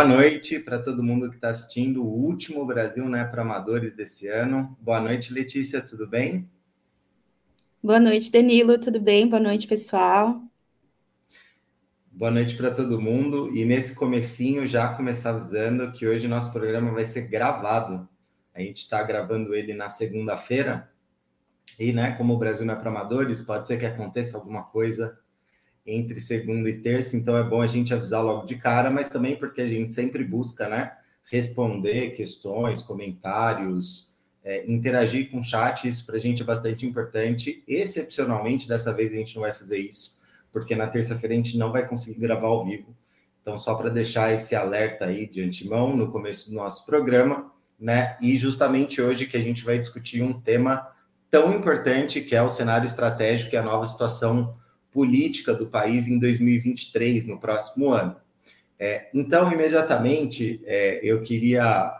Boa noite para todo mundo que está assistindo o último Brasil né, para Amadores desse ano. Boa noite, Letícia, tudo bem? Boa noite, Danilo, tudo bem? Boa noite, pessoal. Boa noite para todo mundo. E nesse comecinho, já começar avisando que hoje nosso programa vai ser gravado. A gente está gravando ele na segunda-feira. E, né, como o Brasil não é para amadores, pode ser que aconteça alguma coisa entre segunda e terça, então é bom a gente avisar logo de cara, mas também porque a gente sempre busca, né, responder questões, comentários, é, interagir com o chat, isso para a gente é bastante importante. Excepcionalmente, dessa vez a gente não vai fazer isso, porque na terça-feira a gente não vai conseguir gravar ao vivo. Então, só para deixar esse alerta aí de antemão no começo do nosso programa, né? E justamente hoje que a gente vai discutir um tema tão importante que é o cenário estratégico e a nova situação política do país em 2023, no próximo ano. É, então, imediatamente, é, eu queria,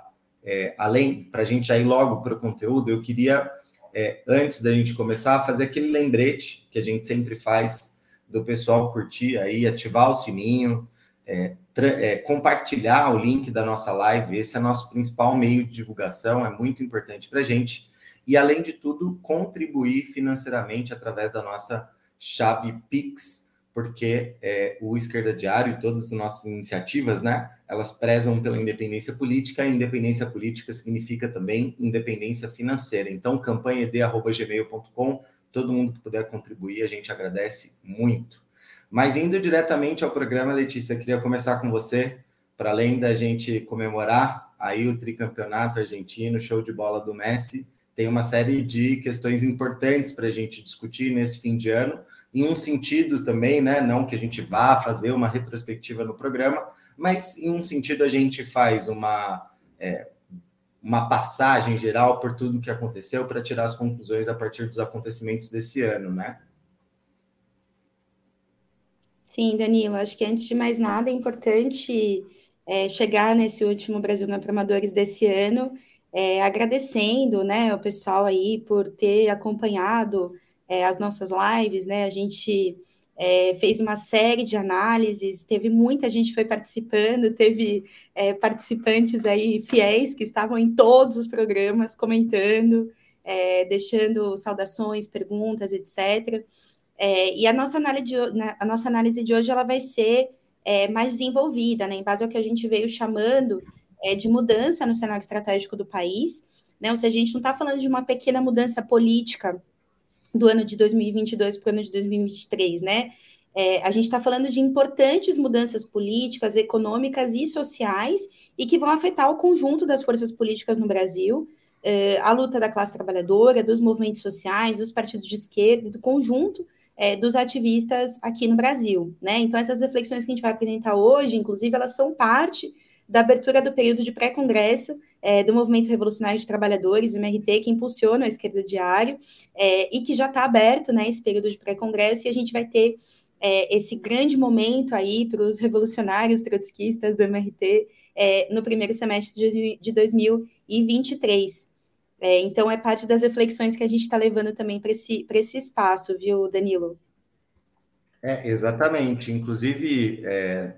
é, além, para a gente já ir logo para o conteúdo, eu queria, é, antes da gente começar, fazer aquele lembrete que a gente sempre faz do pessoal curtir aí, ativar o sininho, é, é, compartilhar o link da nossa live. Esse é nosso principal meio de divulgação, é muito importante para a gente. E, além de tudo, contribuir financeiramente através da nossa chave Pix, porque é, o Esquerda Diário e todas as nossas iniciativas, né, elas prezam pela independência política, e independência política significa também independência financeira. Então, campanhaed.gmail.com, todo mundo que puder contribuir, a gente agradece muito. Mas indo diretamente ao programa, Letícia, queria começar com você, para além da gente comemorar aí o tricampeonato argentino, show de bola do Messi, tem uma série de questões importantes para a gente discutir nesse fim de ano, em um sentido também, né? Não que a gente vá fazer uma retrospectiva no programa, mas em um sentido a gente faz uma, é, uma passagem geral por tudo que aconteceu para tirar as conclusões a partir dos acontecimentos desse ano, né? Sim, Danilo, acho que antes de mais nada é importante é, chegar nesse último Brasil na Amadores desse ano, é, agradecendo né, o pessoal aí por ter acompanhado é, as nossas lives, né? A gente é, fez uma série de análises, teve muita gente foi participando, teve é, participantes aí fiéis que estavam em todos os programas comentando, é, deixando saudações, perguntas, etc. É, e a nossa análise de, a nossa análise de hoje ela vai ser é, mais desenvolvida, né? Em base ao que a gente veio chamando de mudança no cenário estratégico do país, né? Ou seja, a gente não está falando de uma pequena mudança política do ano de 2022 para o ano de 2023, né? É, a gente está falando de importantes mudanças políticas, econômicas e sociais e que vão afetar o conjunto das forças políticas no Brasil, é, a luta da classe trabalhadora, dos movimentos sociais, dos partidos de esquerda, do conjunto é, dos ativistas aqui no Brasil, né? Então, essas reflexões que a gente vai apresentar hoje, inclusive, elas são parte da abertura do período de pré-congresso é, do Movimento Revolucionário de Trabalhadores, o MRT, que impulsiona a esquerda diário, é, e que já está aberto, né, esse período de pré-congresso, e a gente vai ter é, esse grande momento aí para os revolucionários trotskistas do MRT é, no primeiro semestre de, de 2023. É, então, é parte das reflexões que a gente está levando também para esse, esse espaço, viu, Danilo? É, exatamente. Inclusive, é,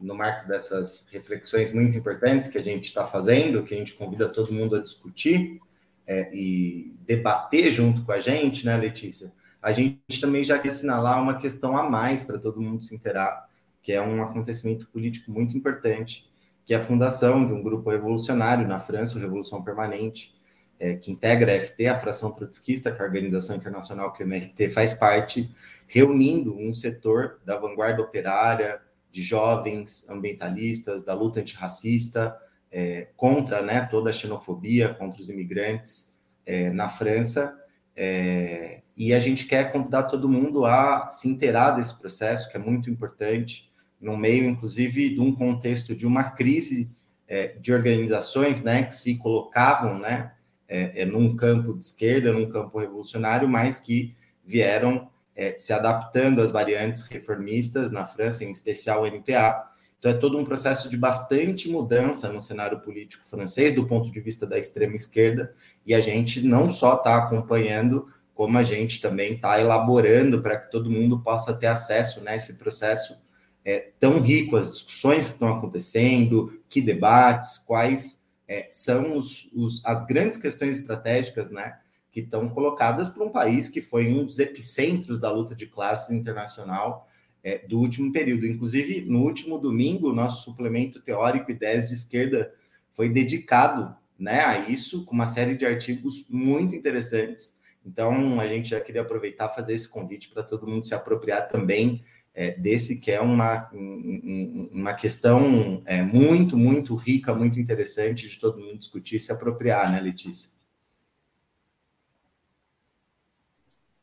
no marco dessas reflexões muito importantes que a gente está fazendo, que a gente convida todo mundo a discutir é, e debater junto com a gente, né, Letícia? A gente também já quer assinalar uma questão a mais para todo mundo se inteirar, que é um acontecimento político muito importante, que é a fundação de um grupo revolucionário na França, o Revolução Permanente, é, que integra a FT, a fração trotskista, que é a organização internacional que o MRT faz parte, reunindo um setor da vanguarda operária, de jovens ambientalistas, da luta antirracista, é, contra né, toda a xenofobia, contra os imigrantes é, na França. É, e a gente quer convidar todo mundo a se inteirar desse processo, que é muito importante, no meio, inclusive, de um contexto de uma crise é, de organizações né, que se colocavam né, é, é, num campo de esquerda, num campo revolucionário, mas que vieram é, se adaptando às variantes reformistas na França, em especial o NPA. Então, é todo um processo de bastante mudança no cenário político francês, do ponto de vista da extrema esquerda, e a gente não só está acompanhando, como a gente também está elaborando para que todo mundo possa ter acesso né, esse processo é, tão rico as discussões que estão acontecendo, que debates, quais é, são os, os, as grandes questões estratégicas, né, que estão colocadas para um país que foi um dos epicentros da luta de classes internacional é, do último período. Inclusive, no último domingo, nosso suplemento teórico Ideias de Esquerda foi dedicado né, a isso, com uma série de artigos muito interessantes. Então, a gente já queria aproveitar fazer esse convite para todo mundo se apropriar também é, desse que é uma, uma questão é, muito, muito rica, muito interessante de todo mundo discutir e se apropriar, né, Letícia?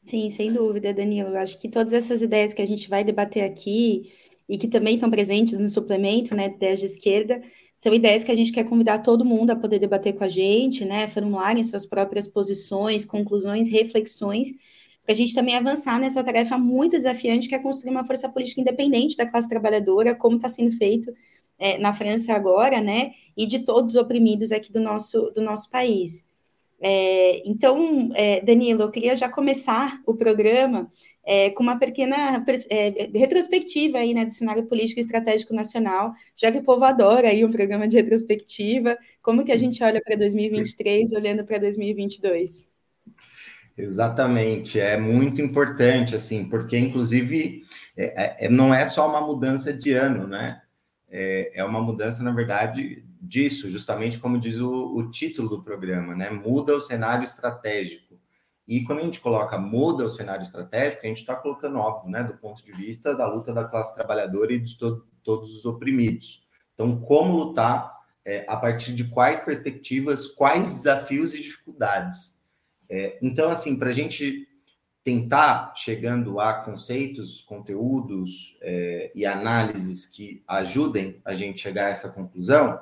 Sim, sem dúvida, Danilo. Eu acho que todas essas ideias que a gente vai debater aqui e que também estão presentes no suplemento, né, ideias de esquerda, são ideias que a gente quer convidar todo mundo a poder debater com a gente, né, formularem suas próprias posições, conclusões, reflexões, para a gente também avançar nessa tarefa muito desafiante que é construir uma força política independente da classe trabalhadora, como está sendo feito é, na França agora, né, e de todos os oprimidos aqui do nosso, do nosso país. É, então, é, Danilo, eu queria já começar o programa é, com uma pequena é, retrospectiva aí, né, do cenário político e estratégico nacional, já que o povo adora aí um programa de retrospectiva, como que a gente olha para 2023 olhando para 2022? Exatamente, é muito importante, assim, porque inclusive é, é, não é só uma mudança de ano, né? É, uma mudança, na verdade, disso, justamente como diz o, o título do programa, né? Muda o cenário estratégico. E quando a gente coloca muda o cenário estratégico, a gente está colocando, óbvio, né, do ponto de vista da luta da classe trabalhadora e de to todos os oprimidos. Então, como lutar é, a partir de quais perspectivas, quais desafios e dificuldades. É, então, assim, para a gente tentar chegando a conceitos, conteúdos é, e análises que ajudem a gente chegar a essa conclusão,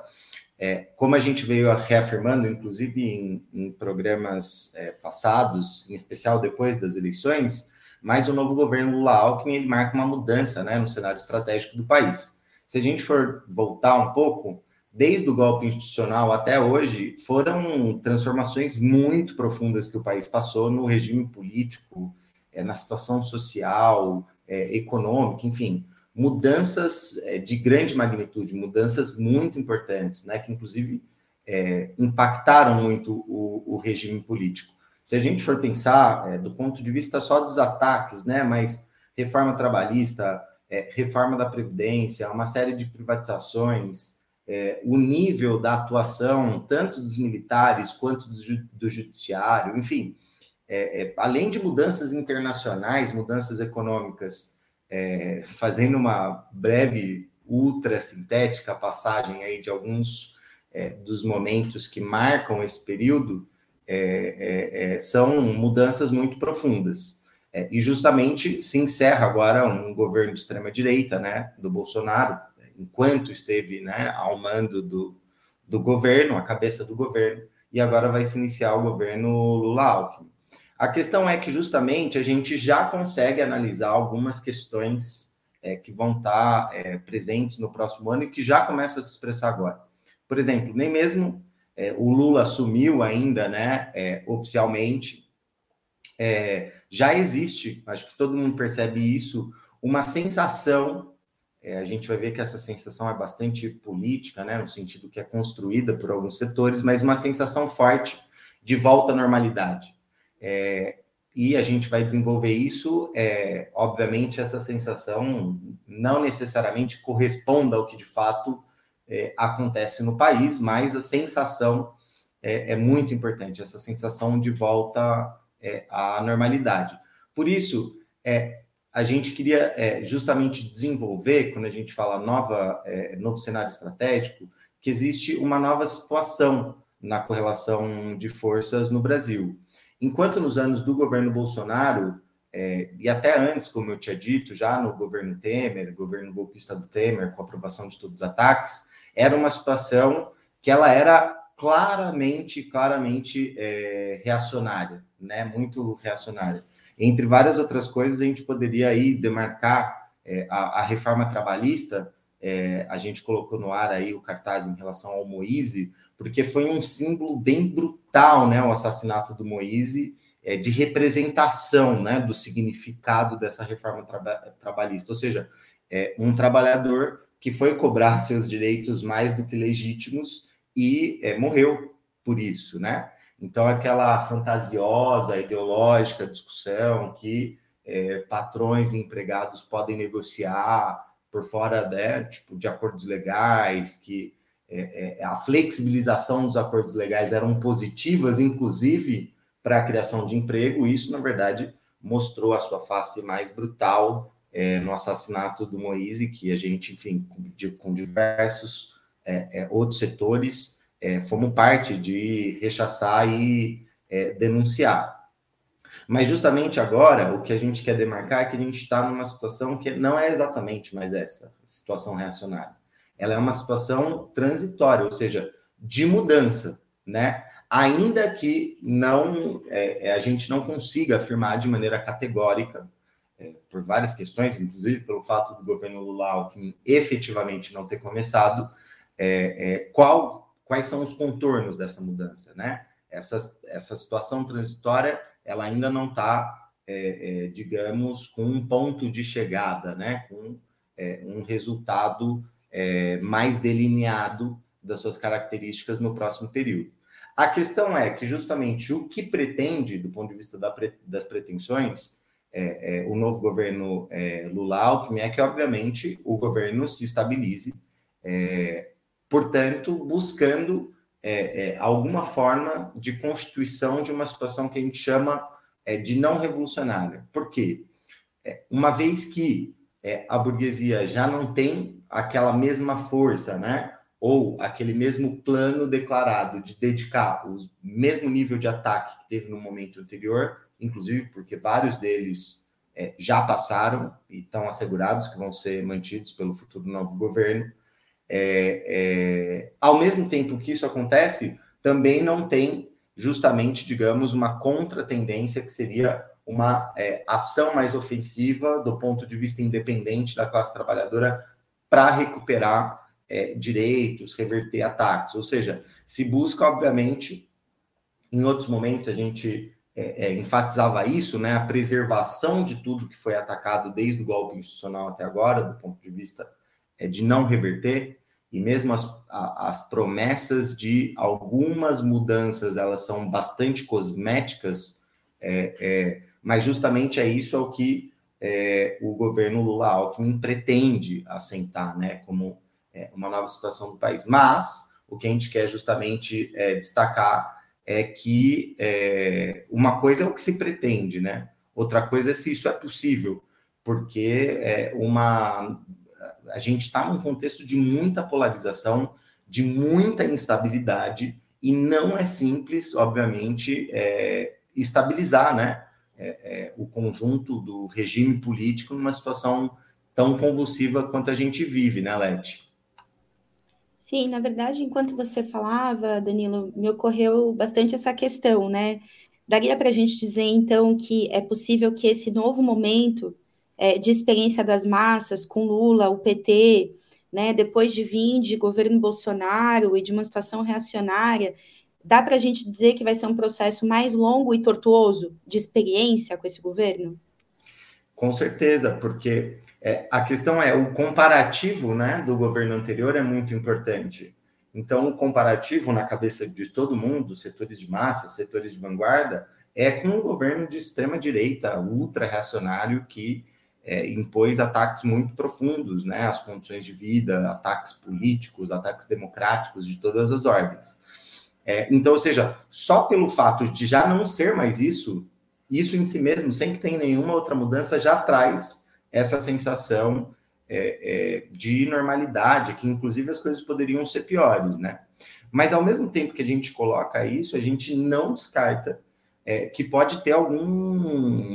é, como a gente veio reafirmando, inclusive em, em programas é, passados, em especial depois das eleições, mas o novo governo Lula-Alckmin ele marca uma mudança né, no cenário estratégico do país. Se a gente for voltar um pouco, desde o golpe institucional até hoje, foram transformações muito profundas que o país passou no regime político, é, na situação social, é, econômica, enfim, mudanças é, de grande magnitude, mudanças muito importantes, né, que inclusive é, impactaram muito o, o, regime político. Se a gente for pensar é, do ponto de vista só dos ataques, né, mas reforma trabalhista, é, reforma da Previdência, uma série de privatizações, é, o nível da atuação, tanto dos militares quanto do, do judiciário, enfim, é, é, além de mudanças internacionais, mudanças econômicas, é, fazendo uma breve, ultra sintética passagem aí de alguns é, dos momentos que marcam esse período, é, são mudanças muito profundas. e justamente se encerra agora um governo de extrema direita, né, do Bolsonaro, enquanto esteve né, ao mando do, do governo, a cabeça do governo, e agora vai se iniciar o governo Lula-Alckmin. A questão é que justamente a gente já consegue analisar algumas questões é, que vão estar é, presentes no próximo ano e que já começam a se expressar agora. Por exemplo, nem mesmo é, o Lula assumiu ainda, né, é, oficialmente, é, já existe, acho que todo mundo percebe isso, uma sensação é, a gente vai ver que essa sensação é bastante política, né, no sentido que é construída por alguns setores, mas uma sensação forte de volta à normalidade. É, e a gente vai desenvolver isso, é, obviamente, essa sensação não necessariamente corresponda ao que de fato é, acontece no país, mas a sensação é, é muito importante, essa sensação de volta é, à normalidade. Por isso, é, a gente queria é, justamente desenvolver, quando a gente fala nova, é, novo cenário estratégico, que existe uma nova situação na correlação de forças no Brasil. Enquanto nos anos do governo Bolsonaro, é, e até antes, como eu tinha dito, já no governo Temer, governo golpista do Temer, com a aprovação de todos os ataques, era uma situação que ela era claramente, claramente é, reacionária, né? Muito reacionária. Entre várias outras coisas, a gente poderia aí demarcar é, a, a, reforma trabalhista, é, a gente colocou no ar aí o cartaz em relação ao Moise, porque foi um símbolo bem brutal, né, o assassinato do Moise, é, de representação, né, do significado dessa reforma traba trabalhista. Ou seja, é, um trabalhador que foi cobrar seus direitos mais do que legítimos e é, morreu por isso, né? Então, aquela fantasiosa, ideológica discussão que é, patrões e empregados podem negociar por fora né, tipo, de acordos legais, que é, é, a flexibilização dos acordos legais eram positivas, inclusive para a criação de emprego, isso, na verdade, mostrou a sua face mais brutal é, no assassinato do Moise, que a gente, enfim, com, de, com diversos é, é, outros setores, é, fomos parte de rechaçar e denunciar. Mas justamente agora, o que a gente quer demarcar é que a gente está numa situação que não é exatamente mais essa situação reacionária. Ela é uma situação transitória, ou seja, de mudança, né? Ainda que não é, é a gente não consiga afirmar de maneira categórica, é, por várias questões, inclusive pelo fato do governo Lula Alckmin efetivamente não ter começado, é, é qual, quais são os contornos dessa mudança, né? Essa, essa situação transitória ela ainda não está, é, é, digamos, com um ponto de chegada, né? com é, um resultado é, mais delineado das suas características no próximo período. A questão é que, justamente, o que pretende, do ponto de vista da das pretensões, é, é, o novo governo Lula-Alckmin é que, obviamente, o governo se estabilize, portanto, buscando é, é, alguma forma de constituição de uma situação que a gente chama é, de não revolucionária. Por quê? É, uma vez que é, a burguesia já não tem aquela mesma força, né? Ou aquele mesmo plano declarado de dedicar o mesmo nível de ataque que teve no momento anterior, inclusive porque vários deles é, já passaram e estão assegurados que vão ser mantidos pelo futuro novo governo é, é, ao mesmo tempo que isso acontece, também não tem justamente, digamos, uma contratendência que seria uma é, ação mais ofensiva do ponto de vista independente da classe trabalhadora para recuperar é, direitos, reverter ataques. Ou seja, se busca, obviamente, em outros momentos a gente é, é, enfatizava isso, né, a preservação de tudo que foi atacado desde o golpe institucional até agora, do ponto de vista de não reverter, e mesmo as, a, as promessas de algumas mudanças, elas são bastante cosméticas, é, é, mas justamente é isso ao que é, o governo Lula Alckmin pretende assentar, né, como é, uma nova situação do país. Mas o que a gente quer justamente é, destacar é que é, uma coisa é o que se pretende, né? Outra coisa é se isso é possível, porque é uma a gente está num contexto de muita polarização, de muita instabilidade, e não é simples, obviamente, é, estabilizar né, é, é, o conjunto do regime político numa situação tão convulsiva quanto a gente vive, né, Leti? Sim, na verdade, enquanto você falava, Danilo, me ocorreu bastante essa questão, né? Daria para a gente dizer, então, que é possível que esse novo momento é, de experiência das massas com Lula, o PT, né, depois de vir de governo Bolsonaro e de uma situação reacionária, dá para a gente dizer que vai ser um processo mais longo e tortuoso de experiência com esse governo? Com certeza, porque é, a questão é o comparativo né, do governo anterior é muito importante. Então, o comparativo na cabeça de todo mundo, setores de massa, setores de vanguarda, é com um governo de extrema direita, ultra reacionário, que é, impôs ataques muito profundos, né, às condições de vida, ataques políticos, ataques democráticos de todas as ordens. É, então, ou seja, só pelo fato de já não ser mais isso, isso em si mesmo, sem que tenha nenhuma outra mudança, já traz essa sensação é, é de normalidade, que inclusive as coisas poderiam ser piores, né? Mas ao mesmo tempo que a gente coloca isso, a gente não descarta é, que pode ter algum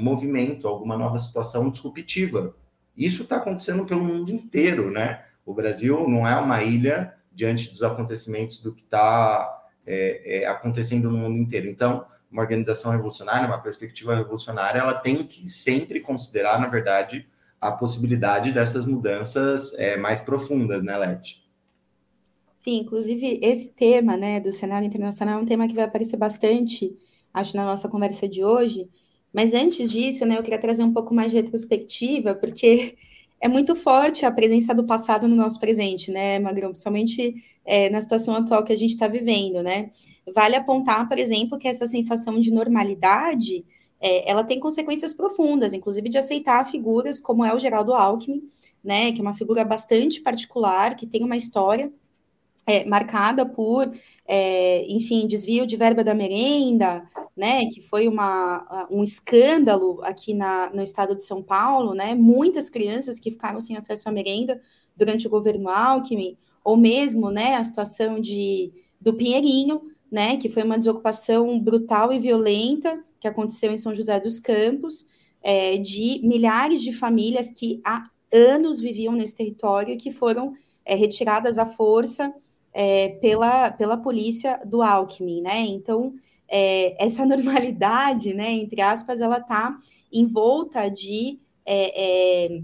movimento, alguma nova situação disruptiva. Isso está acontecendo pelo mundo inteiro, né? O Brasil não é uma ilha diante dos acontecimentos do que está é, é, acontecendo no mundo inteiro. Então, uma organização revolucionária, uma perspectiva revolucionária, ela tem que sempre considerar, na verdade, a possibilidade dessas mudanças é, mais profundas, né, Leti? Sim, inclusive esse tema, né, do cenário internacional é um tema que vai aparecer bastante acho, na nossa conversa de hoje. Mas antes disso, né, eu queria trazer um pouco mais de retrospectiva, porque é muito forte a presença do passado no nosso presente, né, Magrão? Principalmente é, na situação atual que a gente está vivendo, né? Vale apontar, por exemplo, que essa sensação de normalidade é, ela tem consequências profundas, inclusive de aceitar figuras como é o Geraldo Alckmin, né? Que é uma figura bastante particular, que tem uma história é, marcada por, é, enfim, desvio de verba da merenda, né, que foi uma, um escândalo aqui na, no estado de São Paulo, né, muitas crianças que ficaram sem acesso à merenda durante o governo Alckmin, ou mesmo, né, a situação de, do Pinheirinho, né, que foi uma desocupação brutal e violenta que aconteceu em São José dos Campos, é, de milhares de famílias que há anos viviam nesse território e que foram é, retiradas à força é, pela, pela polícia do Alckmin, né? Então, é, essa normalidade, né, entre aspas, ela está envolta de, é, é,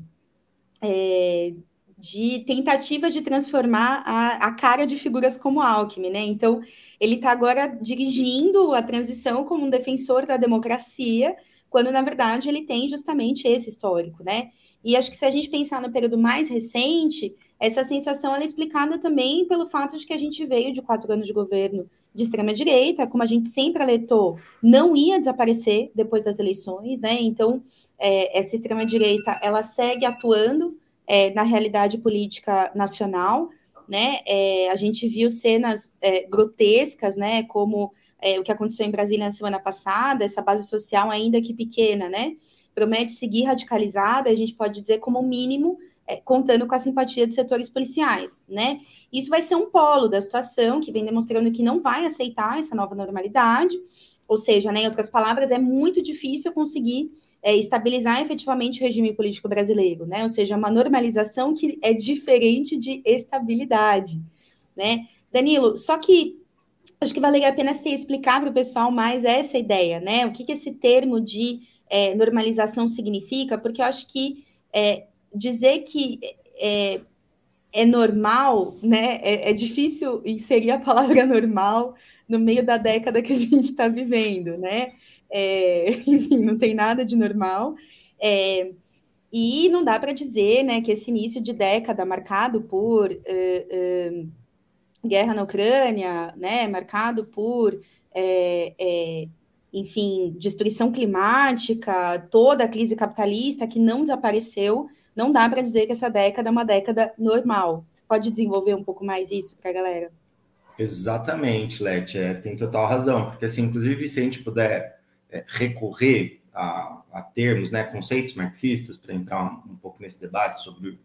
é, de tentativas de transformar a, a, cara de figuras como Alckmin, né? Então, ele está agora dirigindo a transição como um defensor da democracia, quando, na verdade, ele tem justamente esse histórico, né? E acho que se a gente pensar no período mais recente, essa sensação é explicada também pelo fato de que a gente veio de quatro anos de governo de extrema-direita, como a gente sempre alertou, não ia desaparecer depois das eleições, né? Então, é, essa extrema-direita, ela segue atuando é, na realidade política nacional, né? É, a gente viu cenas é, grotescas, né? Como é, o que aconteceu em Brasília na semana passada, essa base social ainda que pequena, né? promete seguir radicalizada, a gente pode dizer como mínimo, é, contando com a simpatia de setores policiais, né? Isso vai ser um polo da situação que vem demonstrando que não vai aceitar essa nova normalidade, ou seja, né, em outras palavras, é muito difícil conseguir é, estabilizar efetivamente o regime político brasileiro, né? Ou seja, uma normalização que é diferente de estabilidade, né? Danilo, só que acho que valeria a pena você explicar para o pessoal mais essa ideia, né? O que, que esse termo de é, normalização significa, porque eu acho que é, dizer que é, é normal, né? É, é, difícil inserir a palavra normal no meio da década que a gente está vivendo, né? É, enfim, não tem nada de normal. É, e não dá para dizer né, que esse início de década marcado por uh, uh, guerra na Ucrânia, né, marcado por é, enfim, destruição climática, toda a crise capitalista que não desapareceu, não dá para dizer que essa década é uma década normal. Você pode desenvolver um pouco mais isso para a galera? Exatamente, Leti, é, tem total razão, porque assim, inclusive se a gente puder é, recorrer a, a, termos, né, conceitos marxistas, para entrar um, um pouco nesse debate sobre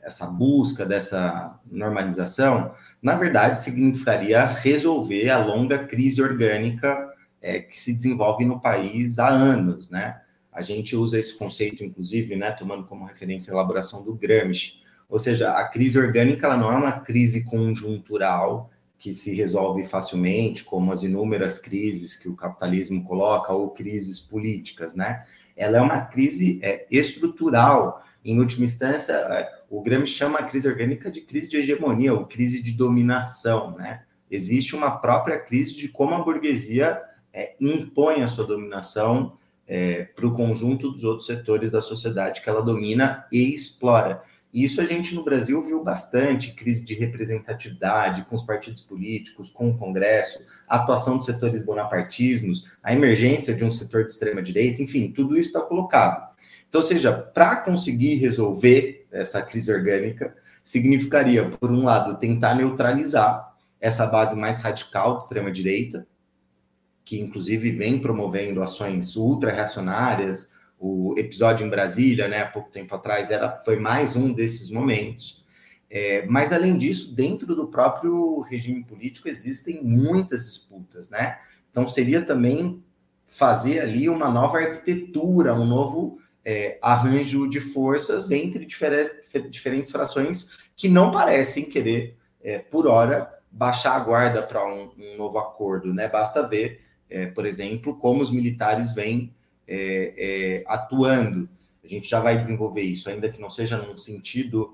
essa busca dessa normalização, na verdade significaria resolver a longa crise orgânica é, que se desenvolve no país há anos, né? A gente usa esse conceito, inclusive, né, tomando como referência a elaboração do Gramsci. Ou seja, a crise orgânica ela não é uma crise conjuntural que se resolve facilmente, como as inúmeras crises que o capitalismo coloca, ou crises políticas, né? Ela é uma crise é, estrutural. Em última instância, é, o Gramsci chama a crise orgânica de crise de hegemonia, ou crise de dominação, né? Existe uma própria crise de como a burguesia é, impõe a sua dominação é, para o conjunto dos outros setores da sociedade que ela domina e explora. Isso a gente no Brasil viu bastante, crise de representatividade com os partidos políticos, com o Congresso, a atuação dos setores bonapartismos, a emergência de um setor de extrema-direita, enfim, tudo isso está colocado. Então, seja, para conseguir resolver essa crise orgânica, significaria, por um lado, tentar neutralizar essa base mais radical de extrema-direita, que inclusive vem promovendo ações ultra-reacionárias. O episódio em Brasília, né, há pouco tempo atrás, era, foi mais um desses momentos. É, mas, além disso, dentro do próprio regime político existem muitas disputas, né? Então, seria também fazer ali uma nova arquitetura, um novo é, arranjo de forças entre diferentes, frações que não parecem querer, é, por hora, baixar a guarda para um, um, novo acordo, né? Basta ver é, por exemplo, como os militares vêm é, é, atuando. A gente já vai desenvolver isso, ainda que não seja num sentido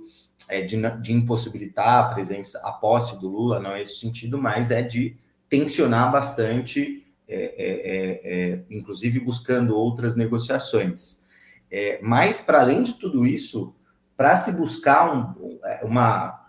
é, de, de, impossibilitar a presença, a posse do Lula, não é esse sentido, mas é de tensionar bastante, é, inclusive buscando outras negociações. mas, para além de tudo isso, para se buscar um, uma,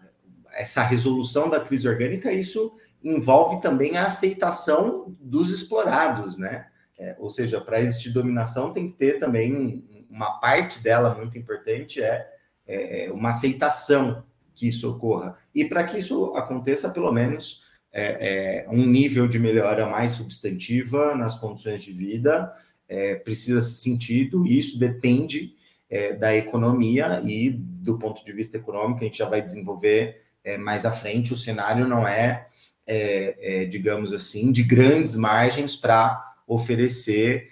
essa resolução da crise orgânica, isso envolve também a aceitação dos explorados, né? É, ou seja, para existir dominação tem que ter também uma parte dela muito importante é, é, uma aceitação que isso ocorra. E para que isso aconteça, pelo menos é, é, um nível de melhora mais substantiva nas condições de vida é, precisa ser sentido, e isso depende é, da economia e do ponto de vista econômico, a gente já vai desenvolver mais à frente. O cenário não é, é, digamos assim, de grandes margens para oferecer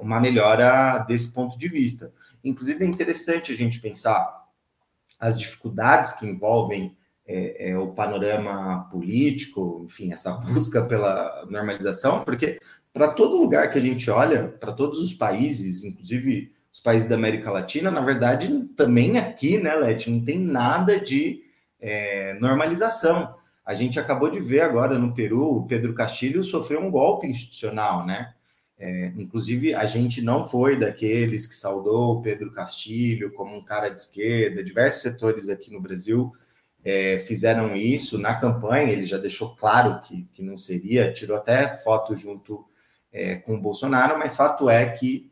uma melhora desse ponto de vista. Inclusive, é interessante a gente pensar as dificuldades que envolvem é, é, o panorama político, enfim, essa busca pela normalização, porque para todo lugar que a gente olha, para todos os países, inclusive os países da América Latina, na verdade, também aqui, né, Leti, não tem nada de é, normalização. A gente acabou de ver agora no Peru, o Pedro Castilho sofreu um golpe institucional, né? É, inclusive, a gente não foi daqueles que saudou o Pedro Castilho como um cara de esquerda, diversos setores aqui no Brasil é, fizeram isso. Na campanha, ele já deixou claro que, que não seria, tirou até foto junto é, com o Bolsonaro, mas fato é que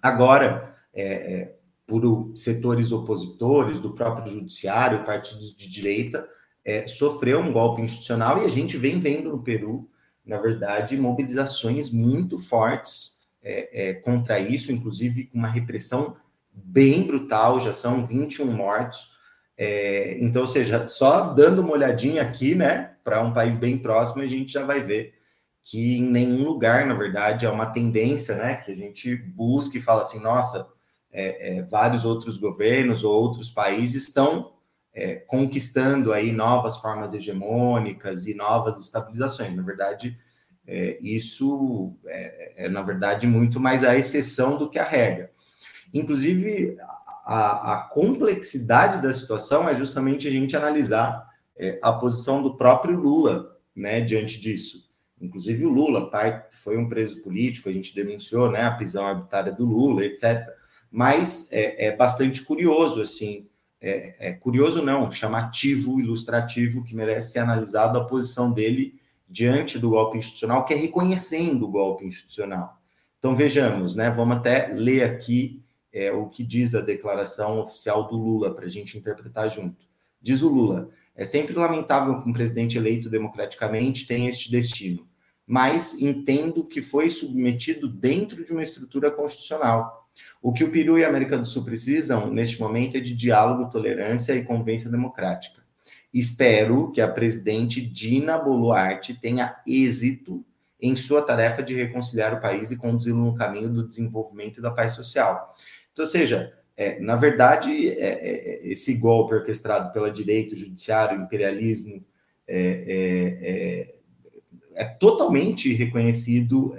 agora, é, é por setores opositores do próprio judiciário, partidos de direita, é, sofreu um golpe institucional e a gente vem vendo no Peru, na verdade, mobilizações muito fortes é, contra isso, inclusive uma repressão bem brutal, já são 21 mortos, é, então, ou seja, só dando uma olhadinha aqui, né, para um país bem próximo, a gente já vai ver que em nenhum lugar, na verdade, é uma tendência, né, que a gente busca e fala assim, nossa, é, é, vários outros governos ou outros países estão é, conquistando aí novas formas hegemônicas e novas estabilizações. Na verdade, é, isso é, é, na verdade, muito mais a exceção do que a regra. Inclusive, a, a complexidade da situação é justamente a gente analisar é, a posição do próprio Lula, né, diante disso. Inclusive o Lula, pai, foi um preso político, a gente denunciou, né, a prisão arbitrária do Lula, etc. Mas é, é bastante curioso, assim, é, é, curioso não, chamativo, ilustrativo, que merece ser analisado a posição dele diante do golpe institucional, que é reconhecendo o golpe institucional. Então vejamos, né? Vamos até ler aqui é, o que diz a declaração oficial do Lula, para a gente interpretar junto. Diz o Lula: é sempre lamentável que um presidente eleito democraticamente tenha este destino, mas entendo que foi submetido dentro de uma estrutura constitucional. O que o Peru e a América do Sul precisam neste momento é de diálogo, tolerância e convivência democrática. Espero que a presidente Dina Boluarte tenha êxito em sua tarefa de reconciliar o país e conduzi-lo no caminho do desenvolvimento e da paz social. Então, ou seja, é, na verdade, é, é, é, esse golpe orquestrado pela direita, o judiciário, o imperialismo, é, é, é totalmente reconhecido,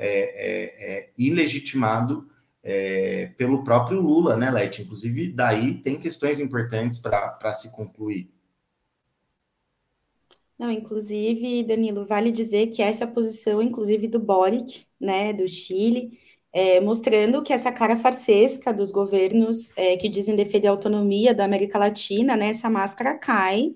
é, pelo próprio Lula, né, Leti? Inclusive, daí tem questões importantes para se concluir. Não, inclusive, Danilo, vale dizer que essa é a posição, inclusive, do Boric, né, do Chile, é, mostrando que essa cara farsesca dos governos é, que dizem defender a autonomia da América Latina, né, essa máscara cai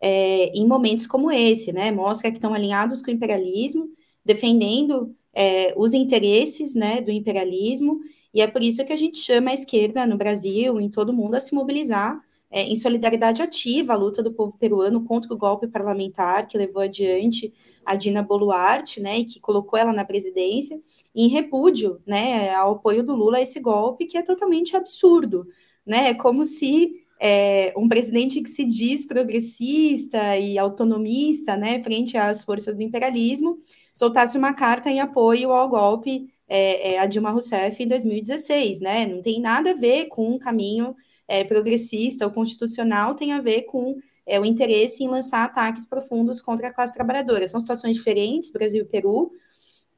é, em momentos como esse, né, mostra que estão alinhados com o imperialismo, defendendo é, os interesses né, do imperialismo, e é por isso que a gente chama a esquerda no Brasil, em todo mundo, a se mobilizar é, em solidariedade ativa à luta do povo peruano contra o golpe parlamentar que levou adiante a Dina Boluarte, né, e que colocou ela na presidência, em repúdio, né, ao apoio do Lula a esse golpe que é totalmente absurdo, né, é como se é, um presidente que se diz progressista e autonomista, né, frente às forças do imperialismo, soltasse uma carta em apoio ao golpe é, é, a Dilma Rousseff em 2016, né, não tem nada a ver com um caminho é, progressista ou constitucional tem a ver com é, o interesse em lançar ataques profundos contra a classe trabalhadora. São situações diferentes, Brasil e Peru.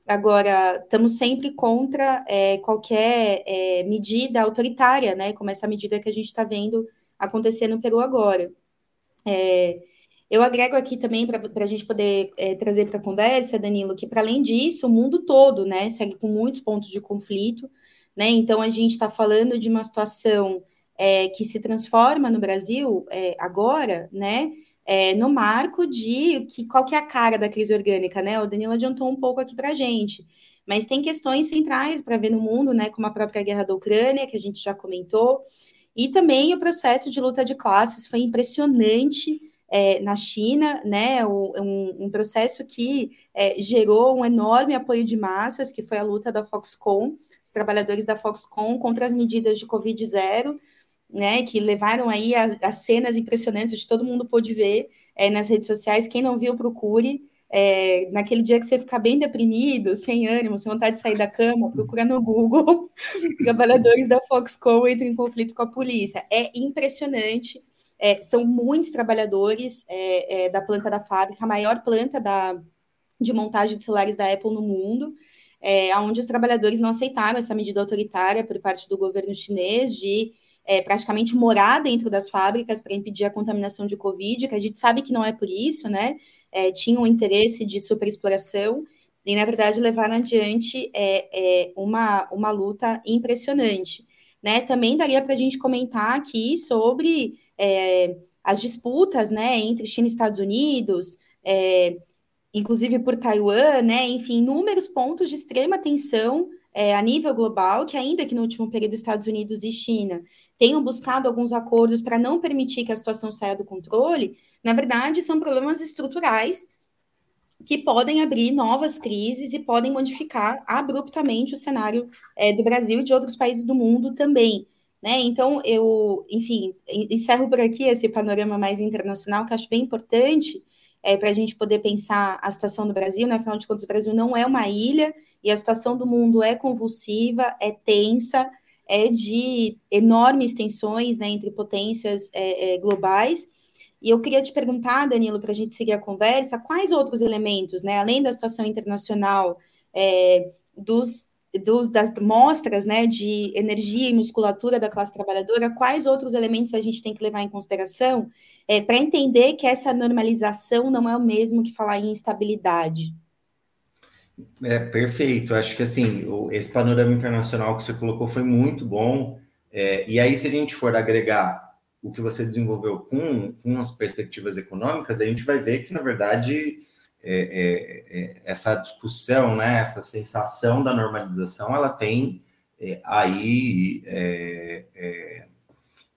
Agora, estamos sempre contra é, qualquer é, medida autoritária, né, como essa medida que a gente está vendo acontecer no Peru agora. É, eu agrego aqui também para a gente poder é, trazer para a conversa, Danilo, que para além disso, o mundo todo né, segue com muitos pontos de conflito. Né? Então, a gente está falando de uma situação é, que se transforma no Brasil é, agora, né? É, no marco de que, qual que é a cara da crise orgânica, né? O Danilo adiantou um pouco aqui para a gente, mas tem questões centrais para ver no mundo, né? Como a própria guerra da Ucrânia, que a gente já comentou, e também o processo de luta de classes foi impressionante é, na China, né? Um, um processo que é, gerou um enorme apoio de massas, que foi a luta da Foxconn, os trabalhadores da Foxconn contra as medidas de Covid zero, né, que levaram aí as cenas impressionantes, de todo mundo pôde ver é, nas redes sociais. Quem não viu, procure. É, naquele dia que você ficar bem deprimido, sem ânimo, sem vontade de sair da cama, procura no Google trabalhadores da Foxconn entram em conflito com a polícia. É impressionante. É, são muitos trabalhadores é, é, da planta da fábrica, a maior planta da, de montagem de celulares da Apple no mundo, é, onde os trabalhadores não aceitaram essa medida autoritária por parte do governo chinês de é, praticamente morar dentro das fábricas para impedir a contaminação de Covid, que a gente sabe que não é por isso, né? É, tinham um interesse de superexploração e, na verdade, levaram adiante é, é uma, uma luta impressionante. Né? Também daria para a gente comentar aqui sobre é, as disputas né, entre China e Estados Unidos, é, inclusive por Taiwan, né? enfim, inúmeros pontos de extrema tensão é, a nível global, que ainda que no último período Estados Unidos e China tenham buscado alguns acordos para não permitir que a situação saia do controle, na verdade são problemas estruturais que podem abrir novas crises e podem modificar abruptamente o cenário é, do Brasil e de outros países do mundo também. Né? Então, eu, enfim, encerro por aqui esse panorama mais internacional, que acho bem importante, é, para a gente poder pensar a situação do Brasil, né? afinal de contas, o Brasil não é uma ilha e a situação do mundo é convulsiva, é tensa, é de enormes tensões né, entre potências é, é, globais. E eu queria te perguntar, Danilo, para a gente seguir a conversa, quais outros elementos, né, além da situação internacional, dos, dos, das mostras né, de energia e musculatura da classe trabalhadora, quais outros elementos a gente tem que levar em consideração é, para entender que essa normalização não é o mesmo que falar em instabilidade. É perfeito. Acho que assim, esse panorama internacional que você colocou foi muito bom. É, e aí, se a gente for agregar o que você desenvolveu com, com as perspectivas econômicas, a gente vai ver que, na verdade, é, é, é essa discussão, né, essa sensação da normalização, ela tem é, aí é,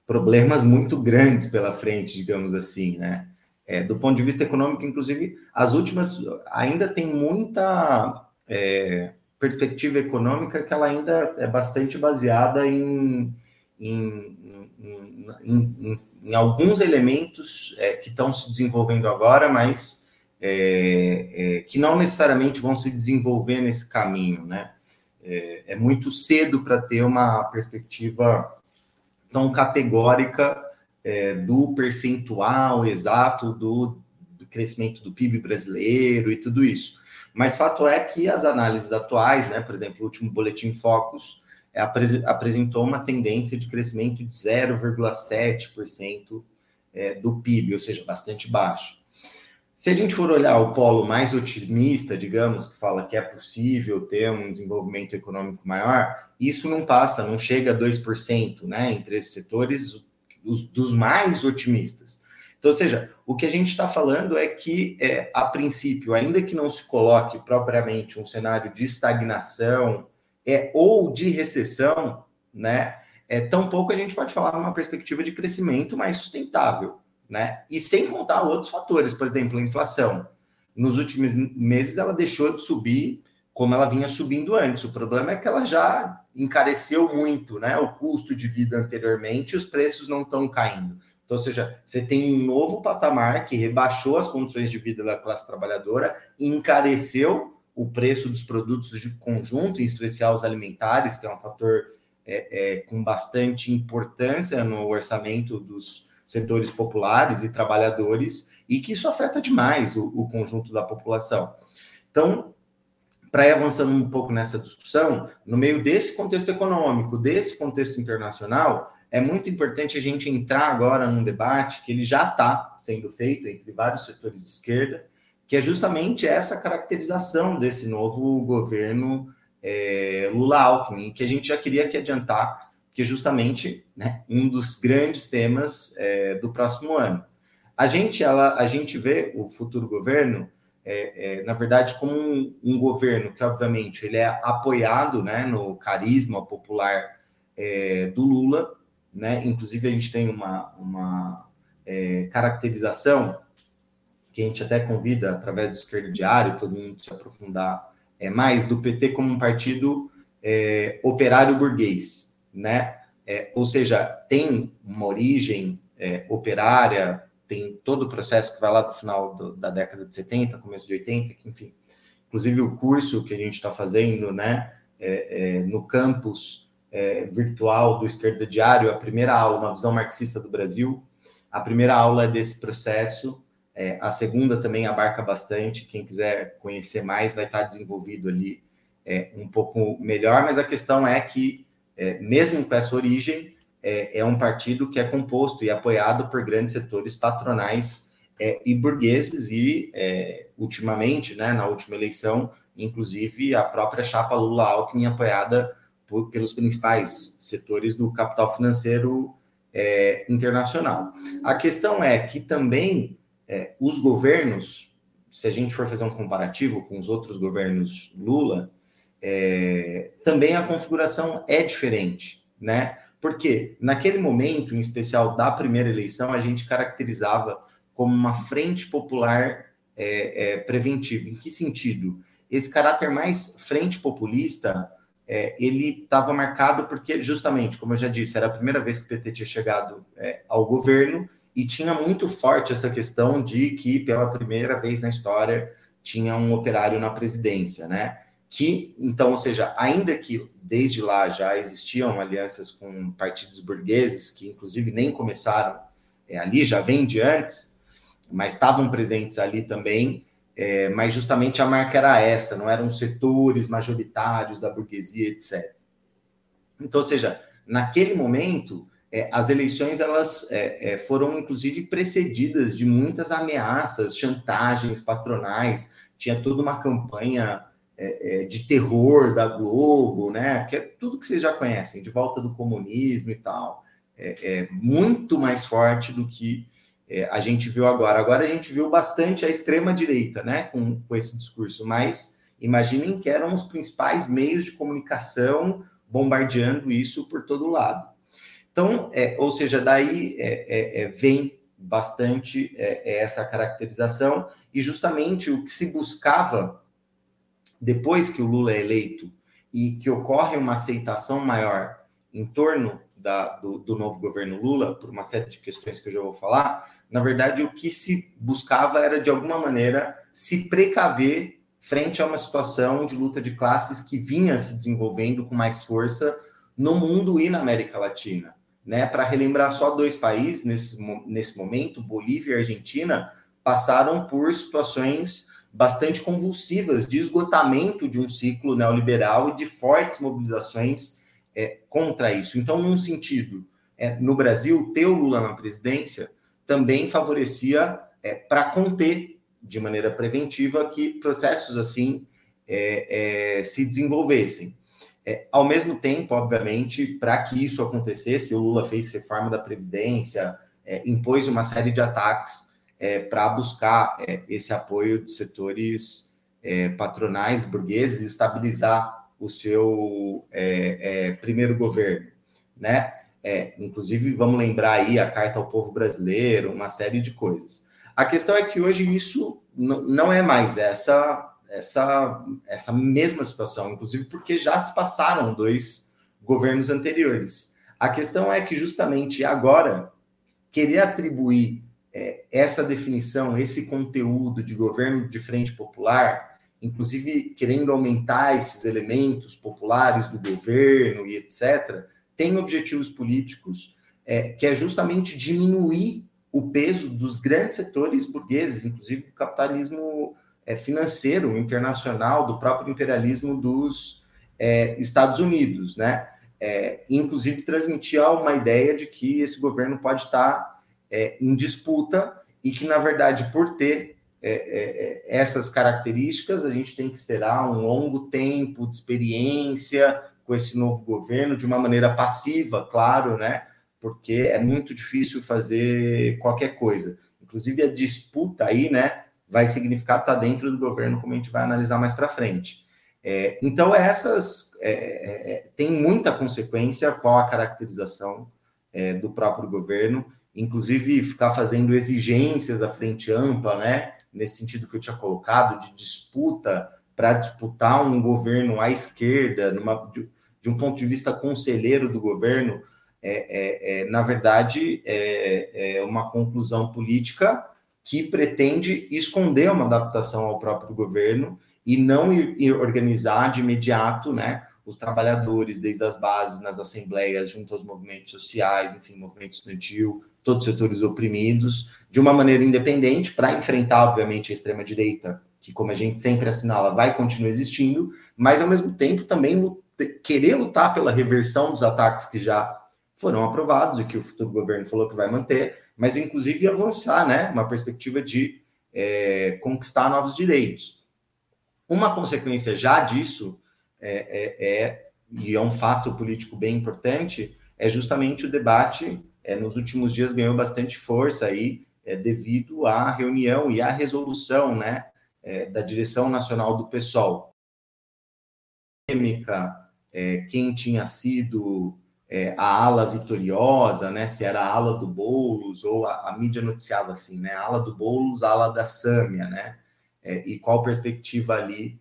problemas muito grandes pela frente, digamos assim, né? É, do ponto de vista econômico, inclusive, as últimas ainda tem muita é, perspectiva econômica que ela ainda é bastante baseada em, em, em, em alguns elementos é, que estão se desenvolvendo agora, mas é, é, que não necessariamente vão se desenvolver nesse caminho, né? É, é muito cedo para ter uma perspectiva tão categórica é, do percentual exato do, do, crescimento do PIB brasileiro e tudo isso. Mas fato é que as análises atuais, né, por exemplo, o último boletim Focus é, apresentou uma tendência de crescimento de 0,7% é, do PIB, ou seja, bastante baixo. Se a gente for olhar o polo mais otimista, digamos, que fala que é possível ter um desenvolvimento econômico maior, isso não passa, não chega a 2%, né, entre esses setores, os, dos mais otimistas. Então, ou seja, o que a gente está falando é que, é, a princípio, ainda que não se coloque propriamente um cenário de estagnação é, ou de recessão, né, é, tampouco a gente pode falar numa perspectiva de crescimento mais sustentável né? E sem contar outros fatores, por exemplo, a inflação. Nos últimos meses ela deixou de subir como ela vinha subindo antes. O problema é que ela já encareceu muito, né? O custo de vida anteriormente, os preços não estão caindo. Então, ou seja, você tem um novo patamar que rebaixou as condições de vida da classe trabalhadora encareceu o preço dos produtos de conjunto, em especial os alimentares, que é um fator é, é, com bastante importância no orçamento dos, setores populares e trabalhadores, e que isso afeta demais o, o conjunto da população. Então, para ir avançando um pouco nessa discussão, no meio desse contexto econômico, desse contexto internacional, é muito importante a gente entrar agora num debate que ele já está sendo feito entre vários setores de esquerda, que é justamente essa caracterização desse novo governo é, Lula-Alckmin, que a gente já queria que adiantar que é justamente né, um dos grandes temas é, do próximo ano. A gente, ela, a gente vê o futuro governo, é, é, na verdade, como um, um, governo que, obviamente, ele é apoiado né, no carisma popular é, do Lula, né? Inclusive, a gente tem uma, uma é, caracterização que a gente até convida, através do Esquerdo Diário, todo mundo se aprofundar mais, do PT como um partido operário burguês, né? É, ou seja, tem uma origem é, operária, tem todo o processo que vai lá do final do, da década de 70, começo de 80, que, enfim, inclusive o curso que a gente está fazendo, né, é, é, no campus é, virtual do Esquerda Diário, a primeira aula, uma visão marxista do Brasil, a primeira aula é desse processo, é, a segunda também abarca bastante, quem quiser conhecer mais vai estar desenvolvido ali um pouco melhor, mas a questão é que, é, mesmo com essa origem, é, é, um partido que é composto e apoiado por grandes setores patronais é, e burgueses, e é, ultimamente, né, na última eleição, inclusive a própria chapa Lula-Alckmin apoiada por, pelos principais setores do capital financeiro é, internacional. A questão é que também os governos, se a gente for fazer um comparativo com os outros governos Lula, é, também a configuração é diferente, né? Porque naquele momento, em especial da primeira eleição, a gente caracterizava como uma frente popular é, é, preventiva. Em que sentido? Esse caráter mais frente populista, é, ele estava marcado porque, justamente, como eu já disse, era a primeira vez que o PT tinha chegado é, ao governo e tinha muito forte essa questão de que, pela primeira vez na história, tinha um operário na presidência, né? Que, então, ou seja, ainda que desde lá já existiam alianças com partidos burgueses, que inclusive nem começaram é, ali, já vem de antes, mas estavam presentes ali também, é, mas justamente a marca era essa, não eram setores majoritários da burguesia, etc. Então, ou seja, naquele momento, é, as eleições elas é, é, foram inclusive precedidas de muitas ameaças, chantagens patronais, tinha toda uma campanha é, é, de terror da Globo, né? Que é tudo que vocês já conhecem, de volta do comunismo e tal. É, é muito mais forte do que é, a gente viu agora. Agora a gente viu bastante a extrema-direita, né? Com, com esse discurso, mas imaginem que eram os principais meios de comunicação bombardeando isso por todo lado. Então, é, ou seja, daí é, vem bastante essa caracterização, e justamente o que se buscava depois que o Lula é eleito e que ocorre uma aceitação maior em torno da, do, do, novo governo Lula, por uma série de questões que eu já vou falar, na verdade, o que se buscava era, de alguma maneira, se precaver frente a uma situação de luta de classes que vinha se desenvolvendo com mais força no mundo e na América Latina. Né? Para relembrar só dois países nesse, nesse momento, Bolívia e Argentina, passaram por situações bastante convulsivas de esgotamento de um ciclo neoliberal e de fortes mobilizações é, contra isso. Então, num sentido, é, no Brasil, ter o Lula na presidência também favorecia é, para conter de maneira preventiva que processos assim é, é, se desenvolvessem. É, ao mesmo tempo, obviamente, para que isso acontecesse, o Lula fez reforma da Previdência, impôs uma série de ataques é, para buscar é, esse apoio de setores é, patronais burgueses, estabilizar o seu é, é, primeiro governo, né? É, inclusive, vamos lembrar aí a Carta ao Povo Brasileiro, uma série de coisas. A questão é que hoje isso não é mais essa, essa, essa mesma situação, inclusive porque já se passaram dois governos anteriores. A questão é que justamente agora querer atribuir é, essa definição, esse conteúdo de governo de frente popular, inclusive querendo aumentar esses elementos populares do governo e etc., tem objetivos políticos é, que é justamente diminuir o peso dos grandes setores burgueses, inclusive do capitalismo é, financeiro internacional, do próprio imperialismo dos é, Estados Unidos, né? É, inclusive transmitir uma ideia de que esse governo pode estar é, em disputa e que, na verdade, por ter é, é, é, essas características, a gente tem que esperar um longo tempo de experiência com esse novo governo de uma maneira passiva, claro, né? Porque é muito difícil fazer qualquer coisa. Inclusive a disputa aí, né, vai significar estar dentro do governo, como a gente vai analisar mais para frente. É, então essas é, é, é, tem muita consequência qual a caracterização é, do próprio governo, inclusive ficar fazendo exigências à frente ampla, né? Nesse sentido que eu tinha colocado de disputa para disputar um governo à esquerda, numa, de, de, um ponto de vista conselheiro do governo, é, é, é na verdade, é, é, uma conclusão política que pretende esconder uma adaptação ao próprio governo e não ir, ir organizar de imediato, né? Os trabalhadores, desde as bases, nas assembleias, junto aos movimentos sociais, enfim, movimento estudantil, todos os setores oprimidos, de uma maneira independente, para enfrentar, obviamente, a extrema-direita que, como a gente sempre assinala, vai continuar existindo, mas ao mesmo tempo também querer lutar pela reversão dos ataques que já foram aprovados e que o futuro governo falou que vai manter, mas inclusive avançar, né? Uma perspectiva de é, conquistar novos direitos. Uma consequência já disso é, é, é, e é um fato político bem importante, é justamente o debate. É, nos últimos dias ganhou bastante força aí, é, devido à reunião e à resolução, né? é, da direção nacional do PSOL. É, quem tinha sido é, a ala vitoriosa, né, se era a ala do Boulos, ou a, a mídia noticiava assim, né, a ala do Boulos, a ala da Sâmia, né, é, e qual perspectiva ali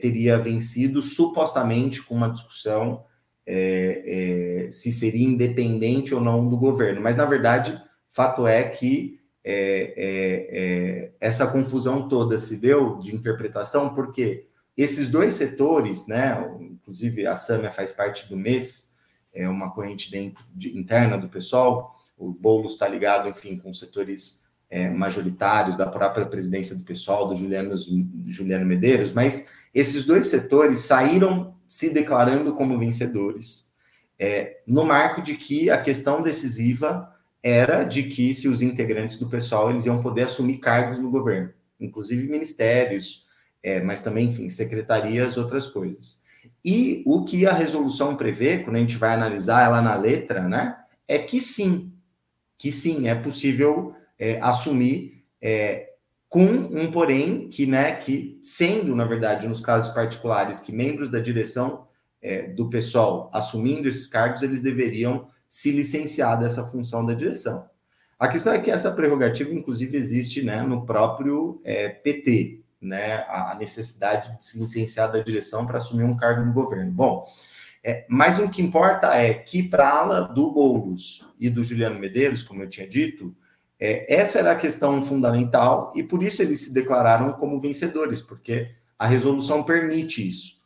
teria vencido, supostamente com uma discussão é, é, se seria independente ou não do governo. Mas, na verdade, fato é que é, é, é, essa confusão toda se deu de interpretação, porque esses dois setores, né, inclusive a Sâmia faz parte do MES, é uma corrente dentro de, interna do pessoal, o Boulos está ligado, enfim, com setores é, majoritários da própria presidência do pessoal, do Juliano, do Juliano Medeiros, mas esses dois setores saíram se declarando como vencedores, é, no marco de que a questão decisiva era de que se os integrantes do pessoal eles iam poder assumir cargos no governo, inclusive ministérios, é, mas também, enfim, secretarias, outras coisas. E o que a resolução prevê, quando a gente vai analisar ela na letra, né, é que sim, que sim, é possível é, assumir é, com um porém que, né, que sendo, na verdade, nos casos particulares, que membros da direção é, do pessoal assumindo esses cargos, eles deveriam se licenciar dessa função da direção. A questão é que essa prerrogativa, inclusive, existe né, no próprio é, PT, né, a necessidade de se licenciar da direção para assumir um cargo no governo. Bom, é, mas o que importa é que para ala do Boulos e do Juliano Medeiros, como eu tinha dito, é, essa era a questão fundamental e por isso eles se declararam como vencedores, porque a resolução permite isso.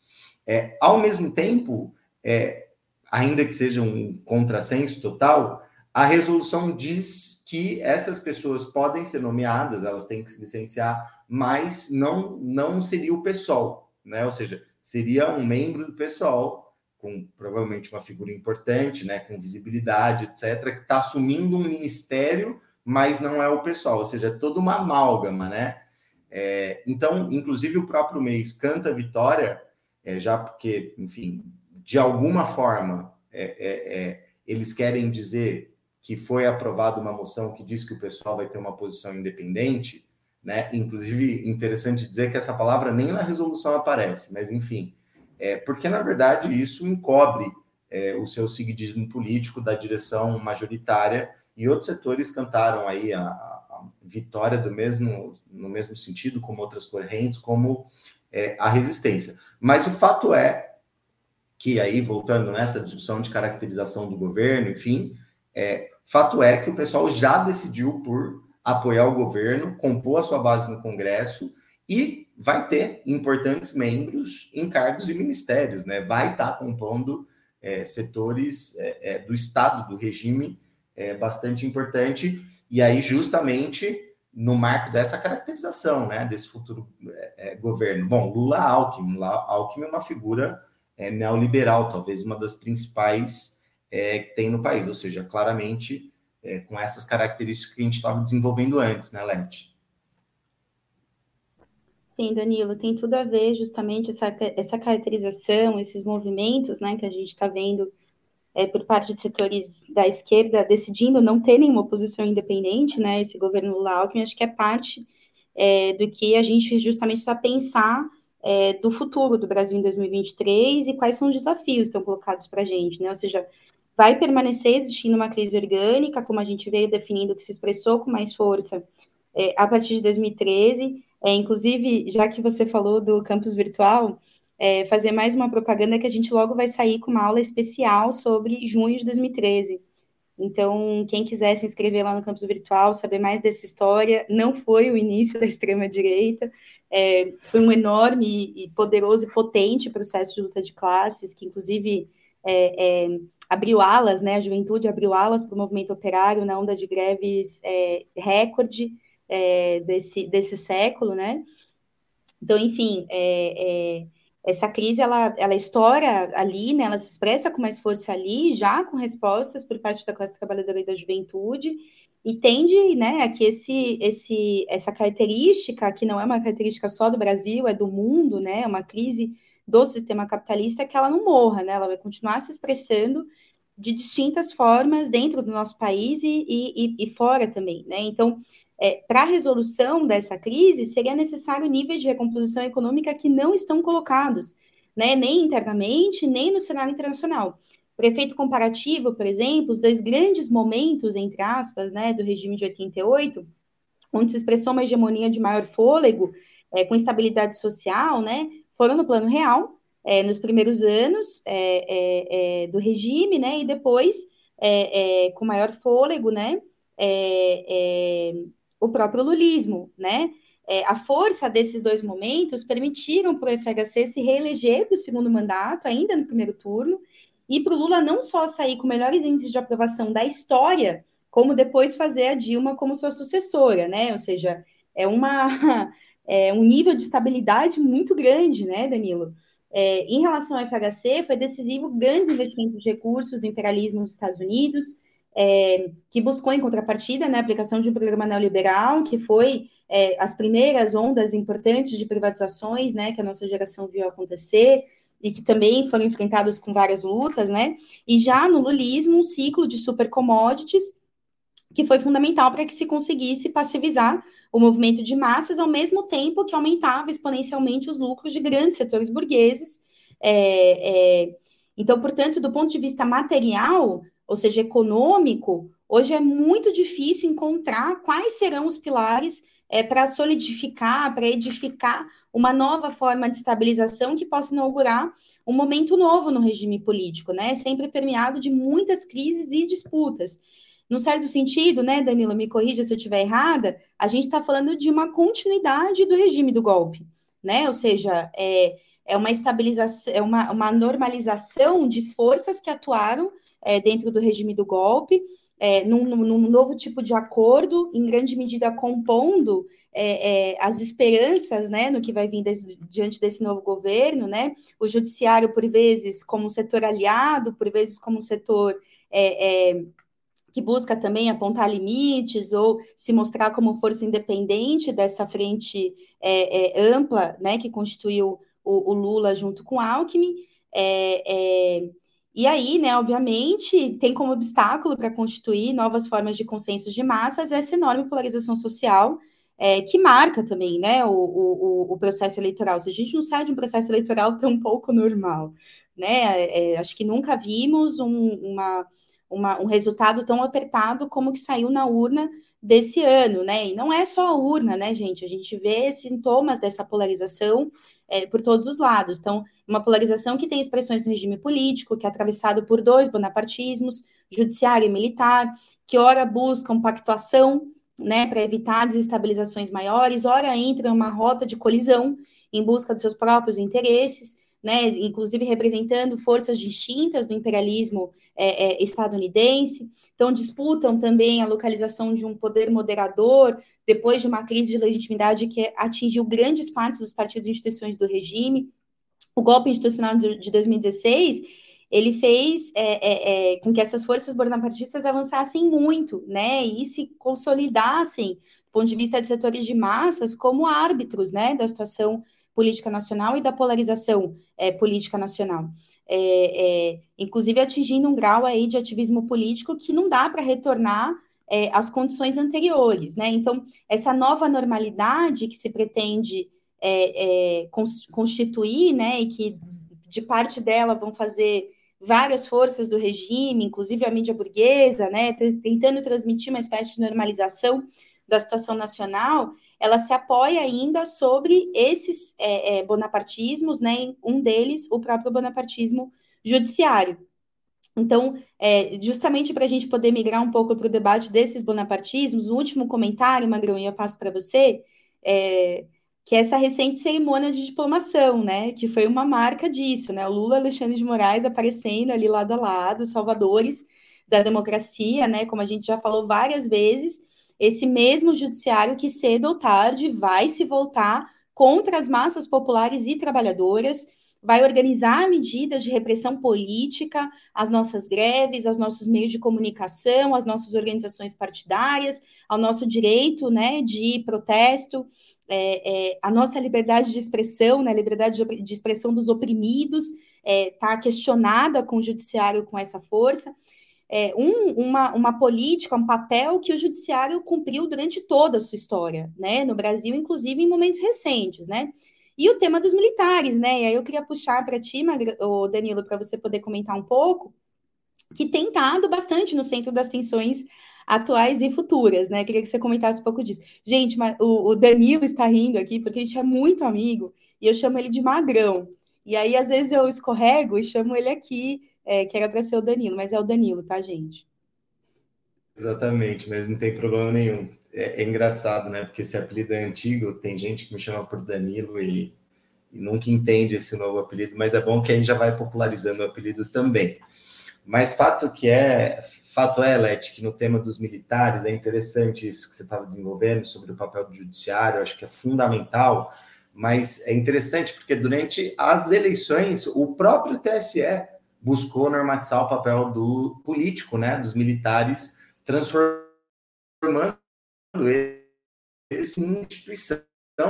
É, ao mesmo tempo, é, ainda que seja um contrassenso total, a resolução diz que essas pessoas podem ser nomeadas, elas têm que se licenciar, mas não, não seria o PSOL, né? Ou seja, seria um membro do PSOL, com provavelmente uma figura importante, né, com visibilidade, etc., que está assumindo um ministério, mas não é o PSOL, ou seja, é toda uma amálgama, né? É, então, inclusive, o próprio mês canta vitória, é, já porque, enfim, de alguma forma, é, é, é, eles querem dizer que foi aprovada uma moção que diz que o pessoal vai ter uma posição independente, né? Inclusive, interessante dizer que essa palavra nem na resolução aparece, mas enfim, é, porque na verdade isso encobre é, o seu seguidismo político da direção majoritária e outros setores cantaram aí a, a vitória do mesmo no mesmo sentido, como outras correntes, como é, a resistência. Mas o fato é que aí, voltando nessa discussão de caracterização do governo, enfim, é, fato é que o pessoal já decidiu por apoiar o governo, compor a sua base no Congresso e vai ter importantes membros em cargos e ministérios, né? Vai estar tá compondo é, setores é, é, do Estado, do regime, é, bastante importante, e aí, justamente, no marco dessa caracterização, né, desse futuro é, é, governo. Bom, Lula Alckmin, Lula Alckmin é uma figura é, neoliberal, talvez uma das principais é, que tem no país, ou seja, claramente é, com essas características que a gente estava desenvolvendo antes, né, Lete? Sim, Danilo, tem tudo a ver justamente essa, essa caracterização, esses movimentos né, que a gente está vendo é, por parte de setores da esquerda decidindo não terem uma oposição independente, né? Esse governo Lula Alckmin, acho que é parte é, do que a gente justamente está pensar é, do futuro do Brasil em 2023 e quais são os desafios que estão colocados para a gente, né? Ou seja, vai permanecer existindo uma crise orgânica, como a gente veio definindo, que se expressou com mais força é, a partir de 2013. É, inclusive, já que você falou do campus virtual, é, fazer mais uma propaganda que a gente logo vai sair com uma aula especial sobre junho de 2013. Então, quem quiser se inscrever lá no campus virtual, saber mais dessa história, não foi o início da extrema-direita, é, foi um enorme e poderoso e potente processo de luta de classes, que inclusive é, é, abriu alas, né, a juventude abriu alas para o movimento operário na onda de greves é, recorde é, desse, desse século, né, então, enfim, é, essa crise ela, ela estoura ali, né, ela se expressa com mais força ali, já com respostas por parte da classe trabalhadora e da juventude, e tende né, a que esse, esse, essa característica, que não é uma característica só do Brasil, é do mundo, né, é uma crise do sistema capitalista, que ela não morra, né, ela vai continuar se expressando de distintas formas dentro do nosso país e, e, e fora também, né, então é, para a resolução dessa crise, seria necessário níveis de recomposição econômica que não estão colocados, né, nem internamente, nem no cenário internacional. Por efeito comparativo, por exemplo, os dois grandes momentos, entre aspas, né, do regime de 88, onde se expressou uma hegemonia de maior fôlego, é, com estabilidade social, né, foram no plano real, é, nos primeiros anos é, é, é do regime, né, e depois, é, com maior fôlego, né, o próprio lulismo, né? É, a força desses dois momentos permitiram para o FHC se reeleger para o segundo mandato, ainda no primeiro turno, e para o Lula não só sair com melhores índices de aprovação da história, como depois fazer a Dilma como sua sucessora, né? Ou seja, é uma é um nível de estabilidade muito grande, né, Danilo? É, em relação ao FHC, foi decisivo grandes investimentos de recursos do imperialismo nos Estados Unidos, é, que buscou em contrapartida né, a aplicação de um programa neoliberal, que foi é, as primeiras ondas importantes de privatizações né, que a nossa geração viu acontecer, e que também foram enfrentadas com várias lutas, né? E já no lulismo, um ciclo de super commodities que foi fundamental para que se conseguisse passivizar o movimento de massas, ao mesmo tempo que aumentava exponencialmente os lucros de grandes setores burgueses. É, é, então, portanto, do ponto de vista material, ou seja, econômico, hoje é muito difícil encontrar quais serão os pilares é, para solidificar, para edificar uma nova forma de estabilização que possa inaugurar um momento novo no regime político, né? Sempre permeado de muitas crises e disputas. Num certo sentido, né, Danilo, me corrija se eu estiver errada, a gente está falando de uma continuidade do regime do golpe, né? Ou seja, é, é uma estabilização, é uma, uma normalização de forças que atuaram é, dentro do regime do golpe, é, num, num, novo tipo de acordo, em grande medida compondo é, é, as esperanças né, no que vai vir desse, diante desse novo governo, né? O judiciário, por vezes, como um setor aliado, por vezes, como um setor é, é, que busca também apontar limites ou se mostrar como força independente dessa frente ampla né, que constituiu o, o Lula junto com Alckmin. É, é, e aí, né, obviamente, tem como obstáculo para constituir novas formas de consensos de massas essa enorme polarização social é, que marca também né, o, o, o, processo eleitoral. Se a gente não sai de um processo eleitoral tão pouco normal, né? É, acho que nunca vimos um, uma, uma, um resultado tão apertado como que saiu na urna desse ano, né? E não é só a urna, né, gente? A gente vê sintomas dessa polarização é, por todos os lados. Então, uma polarização que tem expressões no regime político, que é atravessado por dois bonapartismos, judiciário e militar, que ora buscam pactuação né, para evitar desestabilizações maiores, ora entra em uma rota de colisão em busca dos seus próprios interesses, né, inclusive representando forças distintas do imperialismo é, é, estadunidense. Então, disputam também a localização de um poder moderador, depois de uma crise de legitimidade que atingiu grandes partes dos partidos e instituições do regime. O golpe institucional de 2016 ele fez é, é, é, com que essas forças bonapartistas avançassem muito, né, e se consolidassem ponto de vista de setores de massas, como árbitros né, da situação política nacional e da polarização é, política nacional. É, é, inclusive atingindo um grau aí de ativismo político que não dá para retornar é, às condições anteriores, né? Então, essa nova normalidade que se pretende é, é, constituir, né, e que de parte dela vão fazer várias forças do regime, inclusive a mídia burguesa, né, tentando transmitir uma espécie de normalização da situação nacional, ela se apoia ainda sobre esses é, é, bonapartismos, né? Um deles, o próprio bonapartismo judiciário. Então, é, justamente para a gente poder migrar um pouco para o debate desses bonapartismos, o último comentário, Magrão, e eu passo para você, é, que é essa recente cerimônia de diplomação, né? Que foi uma marca disso, né? O Lula Alexandre de Moraes aparecendo ali lado a lado, salvadores da democracia, né? Como a gente já falou várias vezes, esse mesmo judiciário que cedo ou tarde vai se voltar contra as massas populares e trabalhadoras, vai organizar medidas de repressão política, as nossas greves, aos nossos meios de comunicação, às nossas organizações partidárias, ao nosso direito né, de protesto, é, é, a nossa liberdade de expressão, né, liberdade de, de expressão dos oprimidos, está é, tá questionada com o judiciário com essa força é, um, uma, uma política, um papel que o judiciário cumpriu durante toda a sua história, né? No Brasil, inclusive em momentos recentes, né? E o tema dos militares, né? E aí eu queria puxar para ti, Danilo, para você poder comentar um pouco, que tem estado bastante no centro das tensões atuais e futuras, né? Queria que você comentasse um pouco disso. Gente, o, o Danilo está rindo aqui porque a gente é muito amigo e eu chamo ele de Magrão. E aí, às vezes, eu escorrego e chamo ele aqui é, que era para ser o Danilo, mas é o Danilo, tá, gente? Exatamente, mas não tem problema nenhum. É, é engraçado, né? Porque esse apelido é antigo, tem gente que me chama por Danilo e, e nunca entende esse novo apelido, mas é bom que a gente já vai popularizando o apelido também. Mas fato que é, fato é, Leti, que no tema dos militares é interessante isso que você estava desenvolvendo sobre o papel do judiciário, acho que é fundamental, mas é interessante porque durante as eleições o próprio TSE buscou normatizar o papel do político, né, dos militares, transformando eles em instituição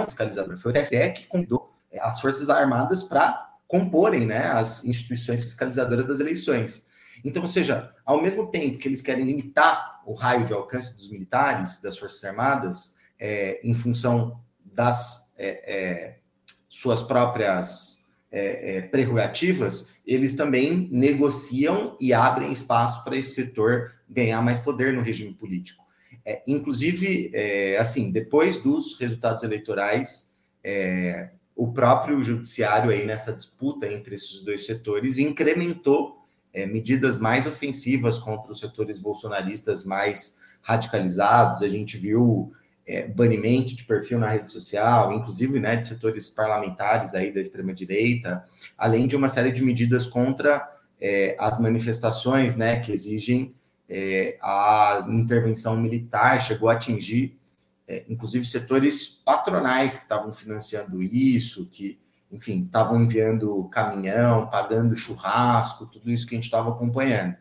fiscalizadora. Foi o TSE que convidou é, as Forças Armadas para comporem né, as instituições fiscalizadoras das eleições. Então, ou seja, ao mesmo tempo que eles querem limitar o raio de alcance dos militares, das Forças Armadas, é, em função das é, é suas próprias é, é, prerrogativas, eles também negociam e abrem espaço para esse setor ganhar mais poder no regime político. É, inclusive, é, assim, depois dos resultados eleitorais, é, o próprio judiciário aí nessa disputa entre esses dois setores incrementou é, medidas mais ofensivas contra os setores bolsonaristas mais radicalizados. A gente viu é, banimento de perfil na rede social, inclusive né, de setores parlamentares aí da extrema-direita, além de uma série de medidas contra é, as manifestações né, que exigem é, a intervenção militar, chegou a atingir, é, inclusive, setores patronais que estavam financiando isso, que, enfim, estavam enviando caminhão, pagando churrasco, tudo isso que a gente estava acompanhando.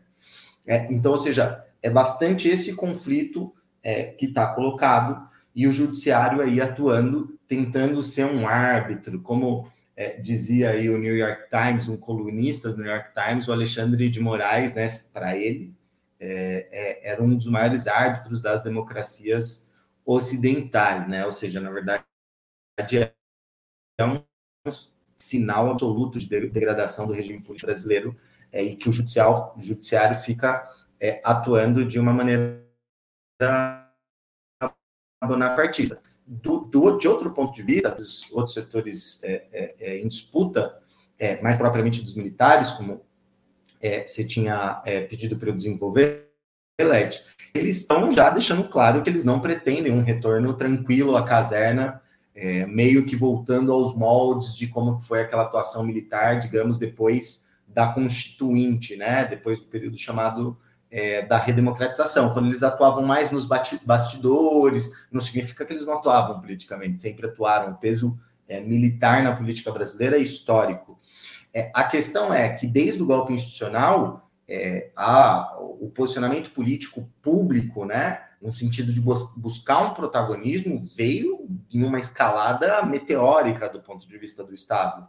É, então, ou seja, é bastante esse conflito é, que está colocado e o judiciário aí atuando, tentando ser um árbitro, como é, dizia aí o New York Times, um colunista do New York Times, o Alexandre de Moraes, né, para ele, é, é, era um dos maiores árbitros das democracias ocidentais, né, ou seja, na verdade, é um sinal absoluto de degradação do regime político brasileiro é, e que o judicial, judiciário fica é, atuando de uma maneira bonapartista. Do, do, de outro ponto de vista, dos outros setores é, é, é em disputa, é, mais propriamente dos militares, como é, você tinha pedido para eu desenvolver, Led, eles estão já deixando claro que eles não pretendem um retorno tranquilo à caserna, meio que voltando aos moldes de como foi aquela atuação militar, digamos, depois da Constituinte, né? Depois do período chamado é, da redemocratização, quando eles atuavam mais nos bastidores, não significa que eles não atuavam politicamente, sempre atuaram. O peso é, militar na política brasileira é histórico. É, a questão é que, desde o golpe institucional, é, a, o posicionamento político público, né, no sentido de bus buscar um protagonismo, veio em uma escalada meteórica do ponto de vista do Estado.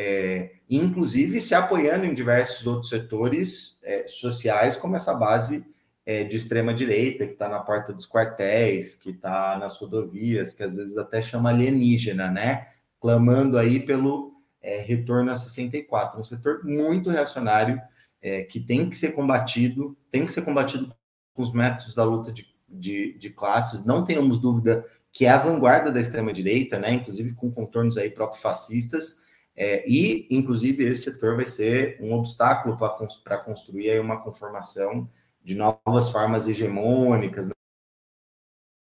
É, inclusive se apoiando em diversos outros setores é, sociais, como essa base é, de extrema direita que está na porta dos quartéis, que está nas rodovias, que às vezes até chama alienígena, né? Clamando aí pelo é, retorno a 64, um setor muito reacionário é, que tem que ser combatido, tem que ser combatido com os métodos da luta de, de, de classes. Não tenhamos dúvida que é a vanguarda da extrema direita, né? Inclusive com contornos aí proto-fascistas. É, e, inclusive, esse setor vai ser um obstáculo para construir aí uma conformação de novas formas hegemônicas,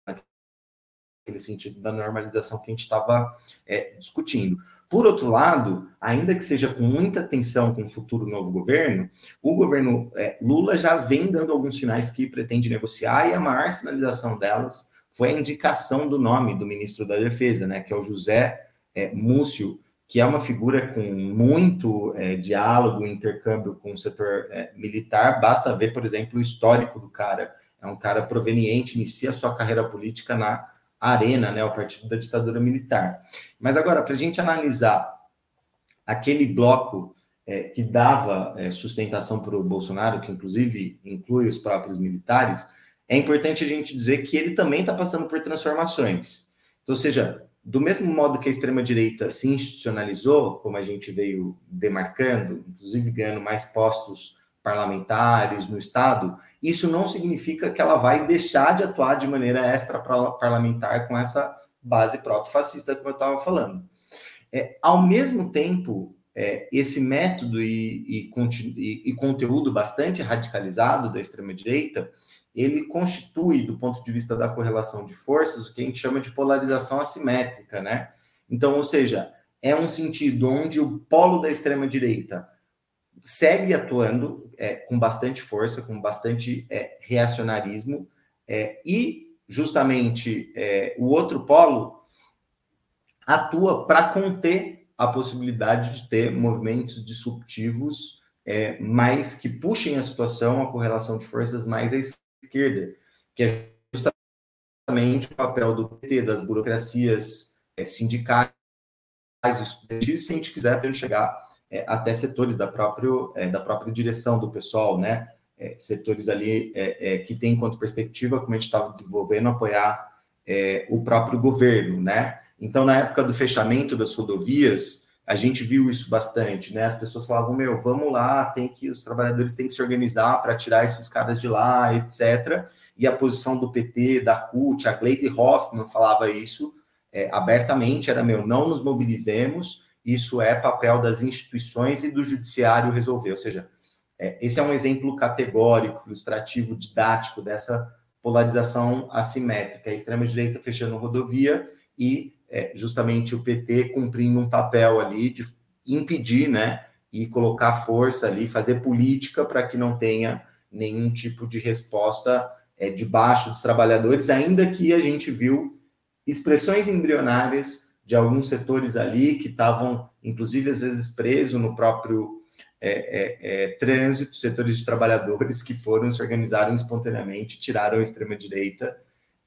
naquele sentido da normalização que a gente estava é, discutindo. Por outro lado, ainda que seja com muita atenção com o futuro novo governo, o governo é, Lula já vem dando alguns sinais que pretende negociar e a maior sinalização delas foi a indicação do nome do ministro da Defesa, né, que é o José é, Múcio que é uma figura com muito é, diálogo, intercâmbio com o setor é, militar. Basta ver, por exemplo, o histórico do cara. É um cara proveniente, inicia sua carreira política na Arena, né, o partido da ditadura militar. Mas agora, para a gente analisar aquele bloco é, que dava é, sustentação para o Bolsonaro, que inclusive inclui os próprios militares, é importante a gente dizer que ele também está passando por transformações. Então, ou seja, do mesmo modo que a extrema-direita se institucionalizou, como a gente veio demarcando, inclusive ganhando mais postos parlamentares no Estado, isso não significa que ela vai deixar de atuar de maneira extra-parlamentar com essa base proto-fascista que eu estava falando. É, ao mesmo tempo, é, esse método e, e, e, e conteúdo bastante radicalizado da extrema-direita ele constitui, do ponto de vista da correlação de forças, o que a gente chama de polarização assimétrica, né? Então, ou seja, é um sentido onde o polo da extrema-direita segue atuando é, com bastante força, com bastante é, reacionarismo, é, e justamente é, o outro polo atua para conter a possibilidade de ter movimentos disruptivos é, mais que puxem a situação, a correlação de forças mais à esquerda, que é justamente o papel do PT, das burocracias é, sindicais, estudantis, se a gente quiser chegar é, até setores da, próprio, é, da própria direção do pessoal, né? É, setores ali é, é, que tem enquanto perspectiva, como a gente estava desenvolvendo, apoiar o próprio governo, né? Então, na época do fechamento das rodovias, a gente viu isso bastante, né? As pessoas falavam, meu, vamos lá, tem que os trabalhadores têm que se organizar para tirar esses caras de lá, etc. E a posição do PT, da CUT, a Glaze Hoffman falava isso é, abertamente, era meu, não nos mobilizemos, isso é papel das instituições e do judiciário resolver. Ou seja, é, esse é um exemplo categórico, ilustrativo, didático dessa polarização assimétrica, a extrema-direita fechando rodovia e é, justamente o PT cumprindo um papel ali de impedir, né, e colocar força ali, fazer política para que não tenha nenhum tipo de resposta é, debaixo dos trabalhadores, ainda que a gente viu expressões embrionárias de alguns setores ali que estavam, inclusive, às vezes presos no próprio é, é, é, trânsito, setores de trabalhadores que foram, se organizaram espontaneamente, tiraram a extrema-direita,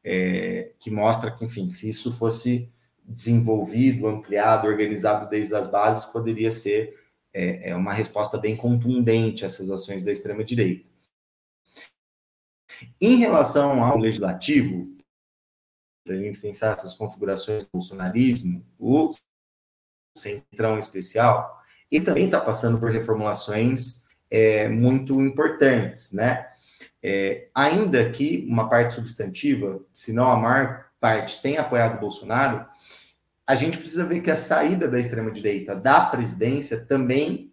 é, que mostra que, enfim, se isso fosse desenvolvido, ampliado, organizado desde as bases, poderia ser é, é uma resposta bem contundente a essas ações da extrema-direita. Em relação ao legislativo, para a gente pensar essas configurações do bolsonarismo, o centrão especial, ele também está passando por reformulações é, muito importantes, né? É, ainda que uma parte substantiva, se não a maior parte, tem apoiado o Bolsonaro, a gente precisa ver que a saída da extrema-direita da presidência também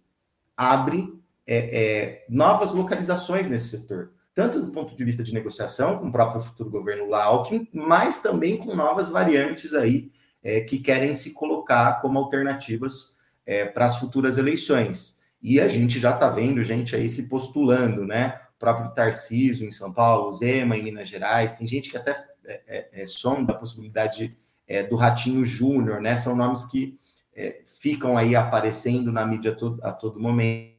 abre é, é, novas localizações nesse setor, tanto do ponto de vista de negociação com o próprio futuro governo Alckmin, mas também com novas variantes aí é, que querem se colocar como alternativas é, para as futuras eleições. E a gente já está vendo gente aí se postulando, né? O próprio Tarcísio em São Paulo, Zema em Minas Gerais, tem gente que até é, é, sonda a possibilidade é, do Ratinho Júnior, né? São nomes que é, ficam aí aparecendo na mídia todo, a todo momento.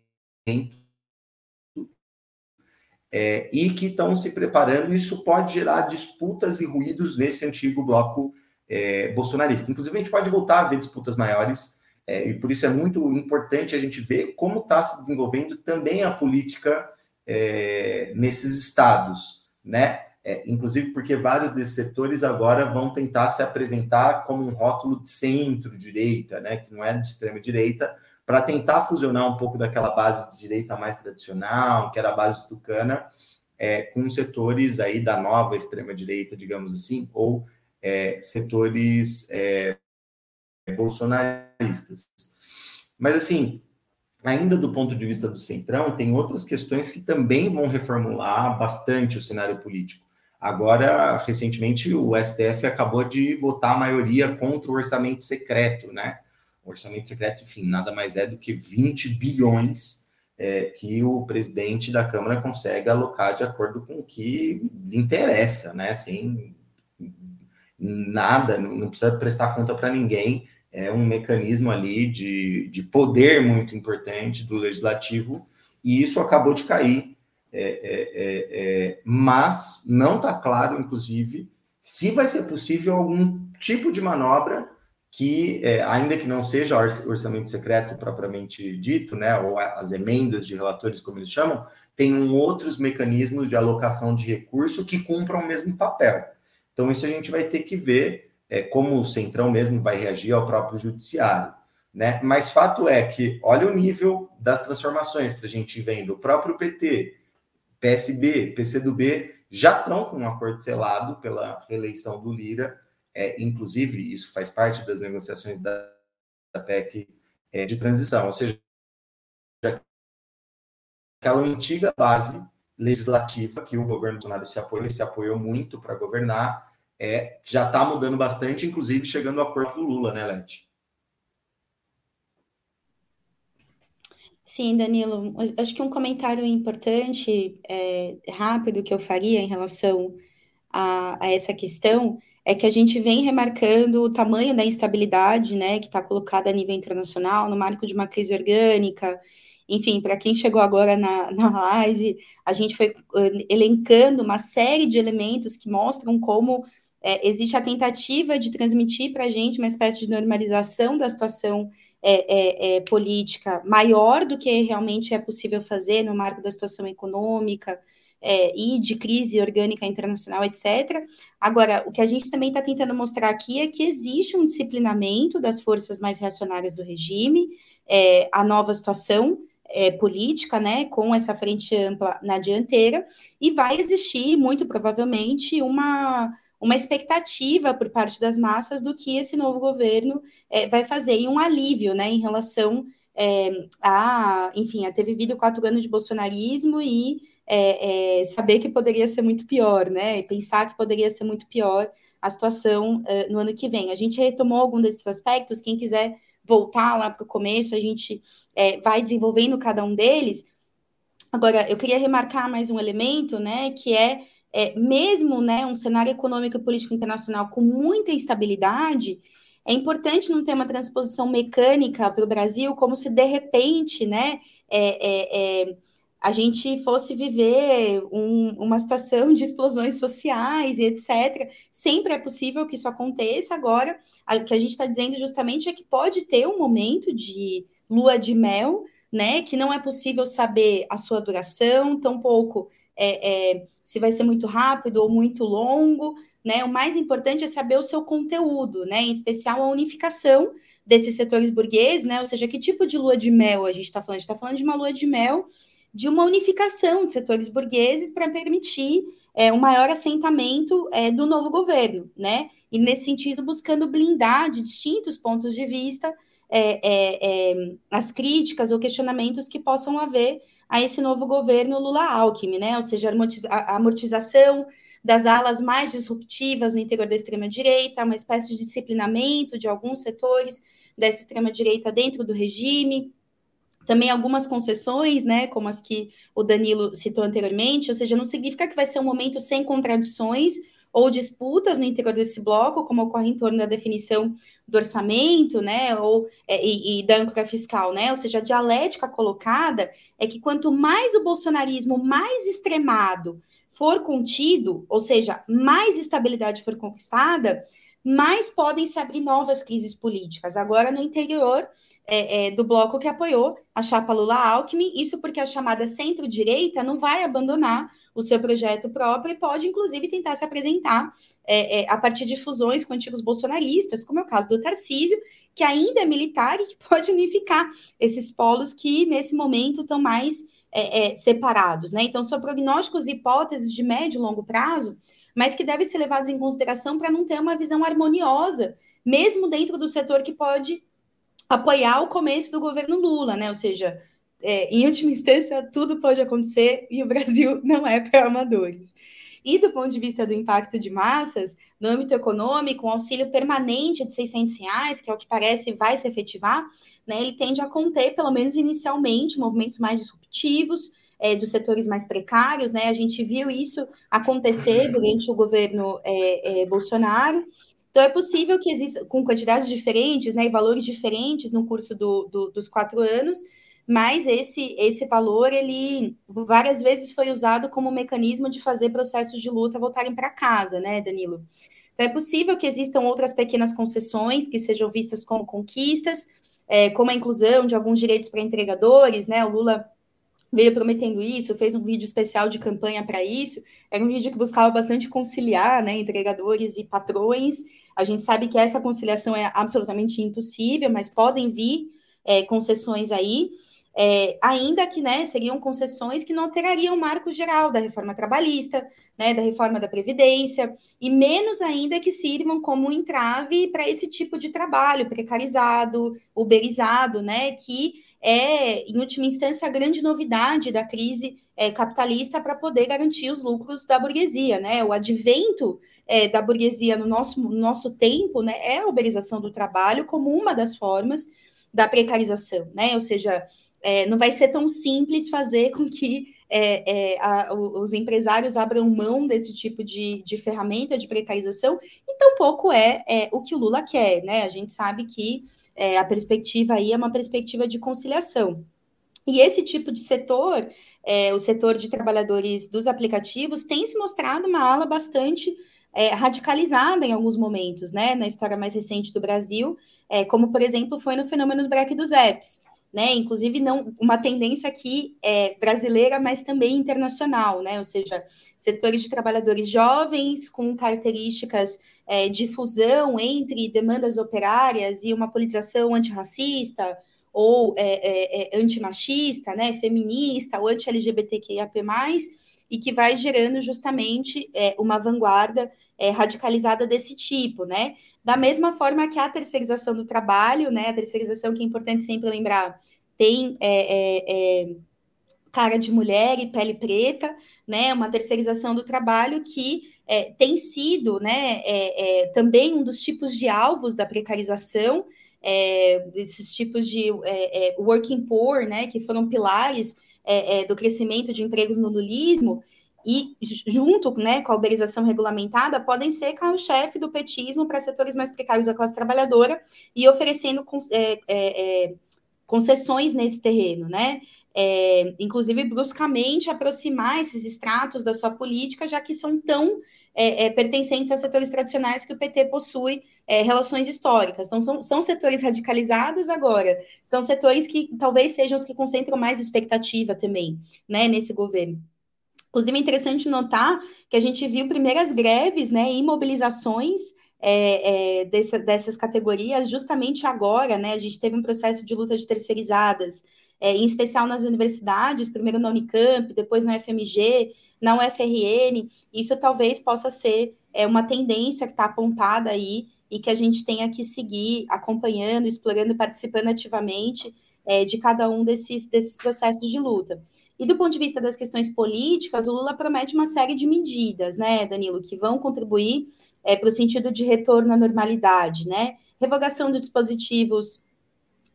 é, e que estão se preparando. Isso pode gerar disputas e ruídos nesse antigo bloco é, bolsonarista. Inclusive, a gente pode voltar a ver disputas maiores, é, e por isso é muito importante a gente ver como está se desenvolvendo também a política é, nesses estados, né? É, inclusive porque vários desses setores agora vão tentar se apresentar como um rótulo de centro-direita, né? Que não é de extrema-direita, para tentar fusionar um pouco daquela base de direita mais tradicional, que era a base tucana, é, com setores aí da nova extrema-direita, digamos assim, ou é, setores é, bolsonaristas. Mas, assim, ainda do ponto de vista do Centrão, tem outras questões que também vão reformular bastante o cenário político. Agora, recentemente, o STF acabou de votar a maioria contra o orçamento secreto, né? O orçamento secreto, enfim, nada mais é do que 20 bilhões é, que o presidente da Câmara consegue alocar de acordo com o que lhe interessa, né? Sem nada, não precisa prestar conta para ninguém. É um mecanismo ali de, de poder muito importante do legislativo, e isso acabou de cair. É, é, é, é mas não está claro, inclusive, se vai ser possível algum tipo de manobra que, é, ainda que não seja orçamento secreto propriamente dito, né, ou as emendas de relatores, como eles chamam, tenham outros mecanismos de alocação de recurso que cumpram o mesmo papel. Então, isso a gente vai ter que ver é, como o Centrão mesmo vai reagir ao próprio judiciário. Né? Mas fato é que, olha o nível das transformações para a gente vendo. O próprio PT, PSB, PCdoB já estão com um acordo selado pela reeleição do Lira é, inclusive, isso faz parte das negociações da, da PEC é, de transição, ou seja, aquela antiga base legislativa que o governo Bolsonaro se apoiou, se apoiou muito para governar, é, já está mudando bastante, inclusive chegando ao acordo do Lula, né, Leti? Sim, Danilo, acho que um comentário importante, é, rápido, que eu faria em relação a, a essa questão é que a gente vem remarcando o tamanho da instabilidade, né, que está colocada a nível internacional, no marco de uma crise orgânica. Enfim, para quem chegou agora na, na live, a gente foi eh, elencando uma série de elementos que mostram como é, existe a tentativa de transmitir para a gente uma espécie de normalização da situação é, é, é, política maior do que realmente é possível fazer no marco da situação econômica, é, e de crise orgânica internacional, etc. Agora, o que a gente também está tentando mostrar aqui é que existe um disciplinamento das forças mais reacionárias do regime, é, a nova situação é, política, né, com essa frente ampla na dianteira, e vai existir, muito provavelmente, uma, uma expectativa por parte das massas do que esse novo governo é, vai fazer, e um alívio, né, em relação é, a, enfim, a ter vivido quatro anos de bolsonarismo e é, é, saber que poderia ser muito pior, né? E pensar que poderia ser muito pior a situação uh, no ano que vem. A gente retomou algum desses aspectos, quem quiser voltar lá para o começo, a gente é, vai desenvolvendo cada um deles. Agora, eu queria remarcar mais um elemento, né, que é, é mesmo né, um cenário econômico e político internacional com muita instabilidade, é importante não ter uma transposição mecânica para o Brasil, como se de repente, né, é, é, é a gente fosse viver um, uma situação de explosões sociais e etc. Sempre é possível que isso aconteça. Agora, o que a gente está dizendo justamente é que pode ter um momento de lua de mel, né? Que não é possível saber a sua duração, tampouco é, é, se vai ser muito rápido ou muito longo, né? O mais importante é saber o seu conteúdo, né? Em especial a unificação desses setores burgueses, né? Ou seja, que tipo de lua de mel a gente está falando? A gente está falando de uma lua de mel de uma unificação de setores burgueses para permitir é, um maior assentamento é, do novo governo, né? E nesse sentido, buscando blindar de distintos pontos de vista é, é, é as críticas ou questionamentos que possam haver a esse novo governo Lula-Alckmin, né? Ou seja, a amortização das alas mais disruptivas no interior da extrema-direita, uma espécie de disciplinamento de alguns setores dessa extrema-direita dentro do regime, também algumas concessões, né, como as que o Danilo citou anteriormente, ou seja, não significa que vai ser um momento sem contradições ou disputas no interior desse bloco, como ocorre em torno da definição do orçamento, né, ou é, e, e, da âncora fiscal, né? Ou seja, a dialética colocada é que quanto mais o bolsonarismo mais extremado for contido, ou seja, mais estabilidade for conquistada, mais podem se abrir novas crises políticas. Agora, no interior é, é, do bloco que apoiou a chapa Lula-Alckmin, isso porque a chamada centro-direita não vai abandonar o seu projeto próprio e pode, inclusive, tentar se apresentar é, é, a partir de fusões com antigos bolsonaristas, como é o caso do Tarcísio, que ainda é militar e que pode unificar esses polos que, nesse momento, estão mais é, é, separados. Né? Então, são prognósticos e hipóteses de médio e longo prazo, mas que devem ser levados em consideração para não ter uma visão harmoniosa, mesmo dentro do setor que pode apoiar o começo do governo Lula, né? Ou seja, é, em última instância, tudo pode acontecer e o Brasil não é para amadores. E do ponto de vista do impacto de massas, no âmbito econômico, um auxílio permanente de 600 reais, que é o que parece vai se efetivar, né, ele tende a conter, pelo menos inicialmente, movimentos mais disruptivos, é, dos setores mais precários, né? A gente viu isso acontecer durante o governo é, é, Bolsonaro. Então, é possível que exista, com quantidades diferentes, né, e valores diferentes no curso do, do, dos quatro anos, mas esse, esse valor, ele várias vezes foi usado como mecanismo de fazer processos de luta voltarem para casa, né, Danilo? Então, é possível que existam outras pequenas concessões que sejam vistas como conquistas, é, como a inclusão de alguns direitos para entregadores, né? O Lula veio prometendo isso, fez um vídeo especial de campanha para isso. Era um vídeo que buscava bastante conciliar, né, entregadores e patrões. A gente sabe que essa conciliação é absolutamente impossível, mas podem vir é, concessões aí. É, ainda que né, seriam concessões que não alterariam o marco geral da reforma trabalhista, né, da reforma da Previdência, e menos ainda que sirvam como entrave para esse tipo de trabalho precarizado, uberizado, né, que é, em última instância, a grande novidade da crise é, capitalista para poder garantir os lucros da burguesia, né? O advento é, da burguesia no nosso, no nosso tempo né, é a uberização do trabalho como uma das formas da precarização, né? Ou seja, é, não vai ser tão simples fazer com que é, é, a, os empresários abram mão desse tipo de, de ferramenta de precarização, e tampouco é, é o que o Lula quer, né? A gente sabe que é, a perspectiva aí é uma perspectiva de conciliação. E esse tipo de setor, é, o setor de trabalhadores dos aplicativos, tem se mostrado uma ala bastante é, radicalizada em alguns momentos, né, na história mais recente do Brasil, é, como, por exemplo, foi no fenômeno do break dos apps né? Inclusive, não uma tendência aqui é brasileira, mas também internacional, né? Ou seja, setores de trabalhadores jovens com características é, de fusão entre demandas operárias e uma politização antirracista ou é, é, é antimachista, né? Feminista ou anti-LGBTQIAP+, e que vai gerando justamente é, uma vanguarda é, radicalizada desse tipo, né? Da mesma forma que a terceirização do trabalho, né? A terceirização que é importante sempre lembrar, tem é, é, é cara de mulher e pele preta, né? Uma terceirização do trabalho que é, tem sido, né? É, também um dos tipos de alvos da precarização, desses tipos de working poor, né? Que foram pilares do crescimento de empregos no lulismo, e junto né, com a uberização regulamentada, podem ser carro-chefe do petismo para setores mais precários da classe trabalhadora e oferecendo é, é, é, concessões nesse terreno, né? É, inclusive bruscamente aproximar esses estratos da sua política, já que são tão é, é, pertencentes a setores tradicionais que o PT possui relações históricas. Então, são, são setores radicalizados agora, são setores que talvez sejam os que concentram mais expectativa também, né, nesse governo. Inclusive, é interessante notar que a gente viu primeiras greves, né, e mobilizações é, é, dessa, dessas categorias justamente agora, né, a gente teve um processo de luta de terceirizadas, é, em especial nas universidades, primeiro na Unicamp, depois na FMG, na UFRN, isso talvez possa ser é, uma tendência que está apontada aí e que a gente tenha que seguir acompanhando, explorando, participando ativamente é, de cada um desses, desses processos de luta. E do ponto de vista das questões políticas, o Lula promete uma série de medidas, né, Danilo, que vão contribuir é, para o sentido de retorno à normalidade, né? Revogação de dispositivos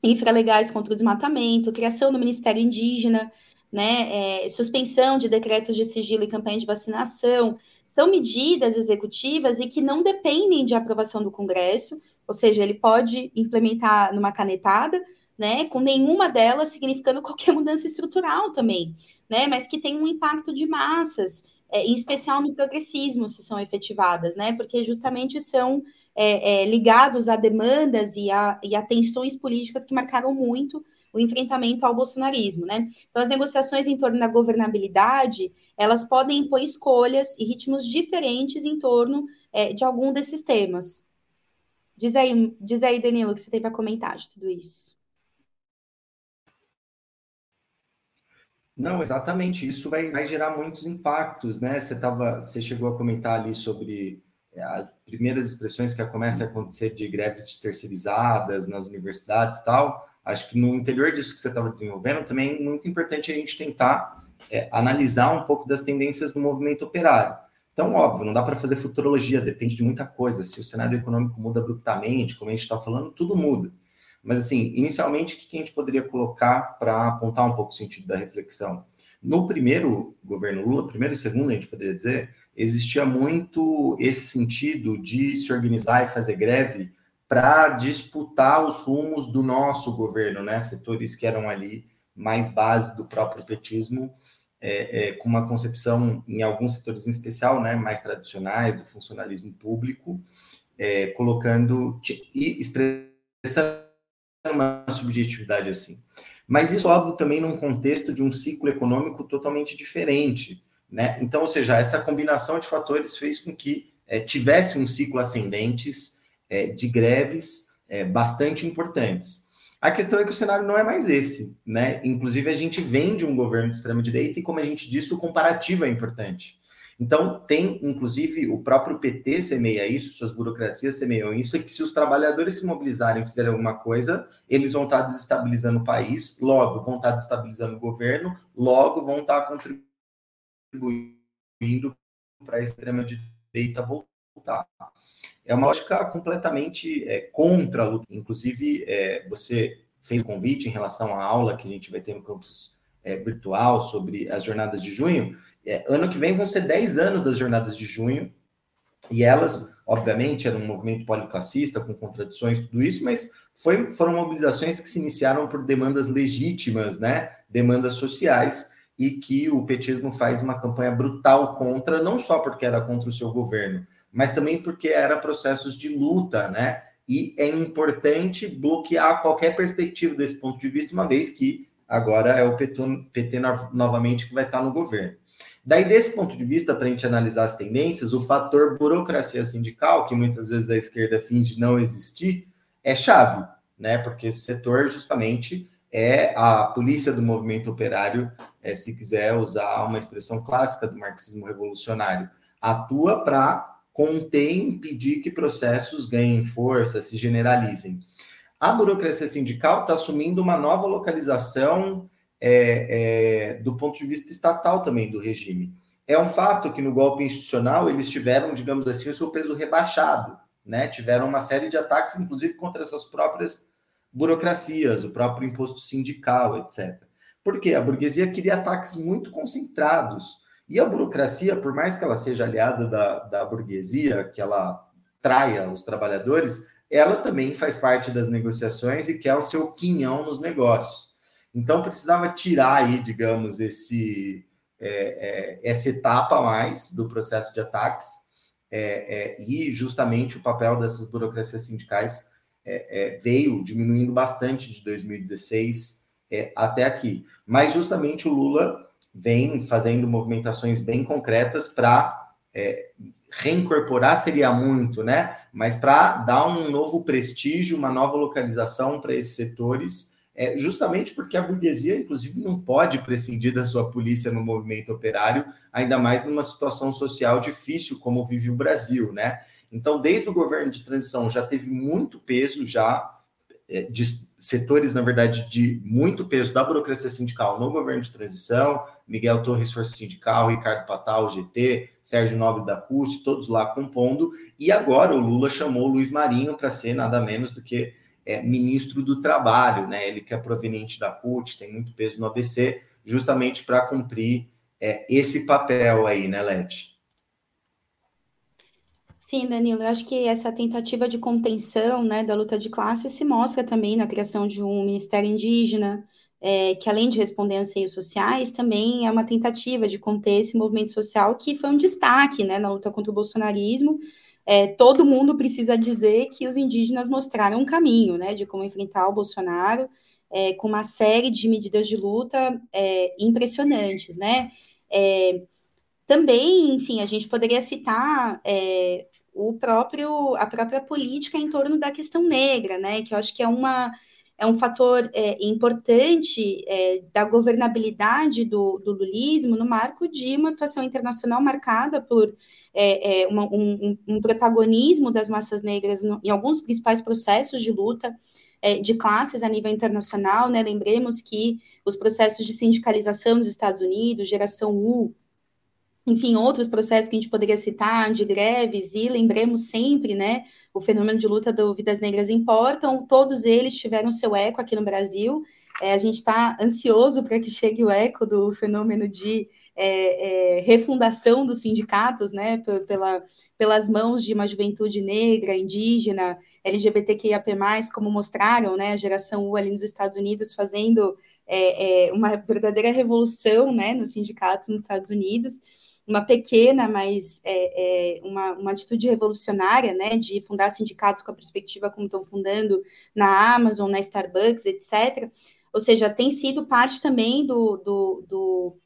infralegais contra o desmatamento, criação do Ministério Indígena, né, é, suspensão de decretos de sigilo e campanha de vacinação, são medidas executivas e que não dependem de aprovação do Congresso, ou seja, ele pode implementar numa canetada, né, com nenhuma delas significando qualquer mudança estrutural também, né, mas que tem um impacto de massas, é, em especial no progressismo, se são efetivadas, né, porque justamente são é, é, ligados a demandas e a, e a tensões políticas que marcaram muito o enfrentamento ao bolsonarismo, né? Então, as negociações em torno da governabilidade, elas podem impor escolhas e ritmos diferentes em torno é, de algum desses temas. Diz aí, diz aí, Danilo, o que você tem para comentar de tudo isso. Não, exatamente. Isso vai, vai gerar muitos impactos, né? Você tava, você chegou a comentar ali sobre é, as primeiras expressões que começam a acontecer de greves terceirizadas nas universidades, tal. Acho que no interior disso que você estava desenvolvendo, também é muito importante a gente tentar é, analisar um pouco das tendências do movimento operário. Então, óbvio, não dá para fazer futurologia, depende de muita coisa. Se o cenário econômico muda abruptamente, como a gente está falando, tudo muda. Mas, assim, inicialmente, o que a gente poderia colocar para apontar um pouco o sentido da reflexão? No primeiro governo Lula, primeiro e segundo, a gente poderia dizer, existia muito esse sentido de se organizar e fazer greve para disputar os rumos do nosso governo, né? Setores que eram ali mais base do próprio petismo, é, é, com uma concepção, em alguns setores em especial, né, mais tradicionais, do funcionalismo público, é, colocando e expressando uma subjetividade assim. Mas isso, óbvio, também num contexto de um ciclo econômico totalmente diferente, né? Então, ou seja, essa combinação de fatores fez com que é, tivesse um ciclo ascendentes, é, de greves é, bastante importantes. A questão é que o cenário não é mais esse, né? Inclusive, a gente vem de um governo de extrema-direita e, como a gente disse, o comparativo é importante. Então, tem, inclusive, o próprio PT semeia isso, suas burocracias semeiam isso, é que se os trabalhadores se mobilizarem e fizerem alguma coisa, eles vão estar desestabilizando o país, logo vão estar desestabilizando o governo, logo vão estar contribuindo para a extrema-direita voltar é uma lógica completamente é, contra a luta. Inclusive, é, você fez um convite em relação à aula que a gente vai ter no campus é, virtual sobre as jornadas de junho. É, ano que vem vão ser 10 anos das jornadas de junho, e elas, obviamente, eram um movimento policlassista, com contradições, tudo isso, mas foi, foram mobilizações que se iniciaram por demandas legítimas, né? Demandas sociais, e que o petismo faz uma campanha brutal contra, não só porque era contra o seu governo, mas também porque era processos de luta, né? E é importante bloquear qualquer perspectiva desse ponto de vista, uma vez que agora é o PT, PT novamente que vai estar no governo. Daí, desse ponto de vista, para a gente analisar as tendências, o fator burocracia sindical, que muitas vezes a esquerda finge não existir, é chave, né? Porque esse setor, justamente, é a polícia do movimento operário, é, se quiser usar uma expressão clássica do marxismo revolucionário, atua para conter e impedir que processos ganhem força, se generalizem. A burocracia sindical está assumindo uma nova localização é, é, do ponto de vista estatal também do regime. É um fato que no golpe institucional eles tiveram, digamos assim, o seu peso rebaixado, né? Tiveram uma série de ataques, inclusive contra essas próprias burocracias, o próprio imposto sindical, etc. Porque a burguesia queria ataques muito concentrados e a burocracia, por mais que ela seja aliada da, da burguesia, que ela traia os trabalhadores, ela também faz parte das negociações e quer o seu quinhão nos negócios. Então precisava tirar aí, digamos, esse é, é, essa etapa mais do processo de ataques é, é e justamente o papel dessas burocracias sindicais é, é, veio diminuindo bastante de 2016 até aqui. Mas justamente o Lula vem fazendo movimentações bem concretas para reincorporar seria muito, né? Mas para dar um novo prestígio, uma nova localização para esses setores, é, justamente porque a burguesia, inclusive, não pode prescindir da sua polícia no movimento operário, ainda mais numa situação social difícil como vive o Brasil, né? Então, desde o governo de transição já teve muito peso já é, de setores, na verdade, de muito peso da burocracia sindical no governo de transição, Miguel Torres, Força Sindical, Ricardo Patal, GT, Sérgio Nobre da CUST, todos lá compondo, e agora o Lula chamou o Luiz Marinho para ser nada menos do que é, ministro do Trabalho, né? Ele que é proveniente da CUT, tem muito peso no ABC, justamente para cumprir é, esse papel aí, né, Leti? Sim, Danilo, eu acho que essa tentativa de contenção né, da luta de classe se mostra também na criação de um Ministério Indígena, é, que além de responder a anseios sociais, também é uma tentativa de conter esse movimento social que foi um destaque né, na luta contra o bolsonarismo. É, todo mundo precisa dizer que os indígenas mostraram um caminho né, de como enfrentar o Bolsonaro, é, com uma série de medidas de luta é, impressionantes. Né? É, também, enfim, a gente poderia citar é, o próprio, a própria política em torno da questão negra, né? Que eu acho que é uma é um fator é, importante é, da governabilidade do, do, lulismo no marco de uma situação internacional marcada por é, é uma, um, um, protagonismo das massas negras no, em alguns principais processos de luta é, de classes a nível internacional. Né? Lembremos que os processos de sindicalização nos Estados Unidos, geração U, enfim, outros processos que a gente poderia citar, de greves, e lembremos sempre, né, o fenômeno de luta do Vidas Negras Importam, todos eles tiveram seu eco aqui no Brasil, é, a gente está ansioso para que chegue o eco do fenômeno de é, é, refundação dos sindicatos, né, pela, pelas mãos de uma juventude negra, indígena, LGBTQIAP+, como mostraram, né, a geração U ali nos Estados Unidos fazendo é, é, uma verdadeira revolução, né, nos sindicatos nos Estados Unidos, uma pequena, mas é, é, uma, uma atitude revolucionária, né, de fundar sindicatos com a perspectiva como estão fundando na Amazon, na Starbucks, etc. Ou seja, tem sido parte também do, do, do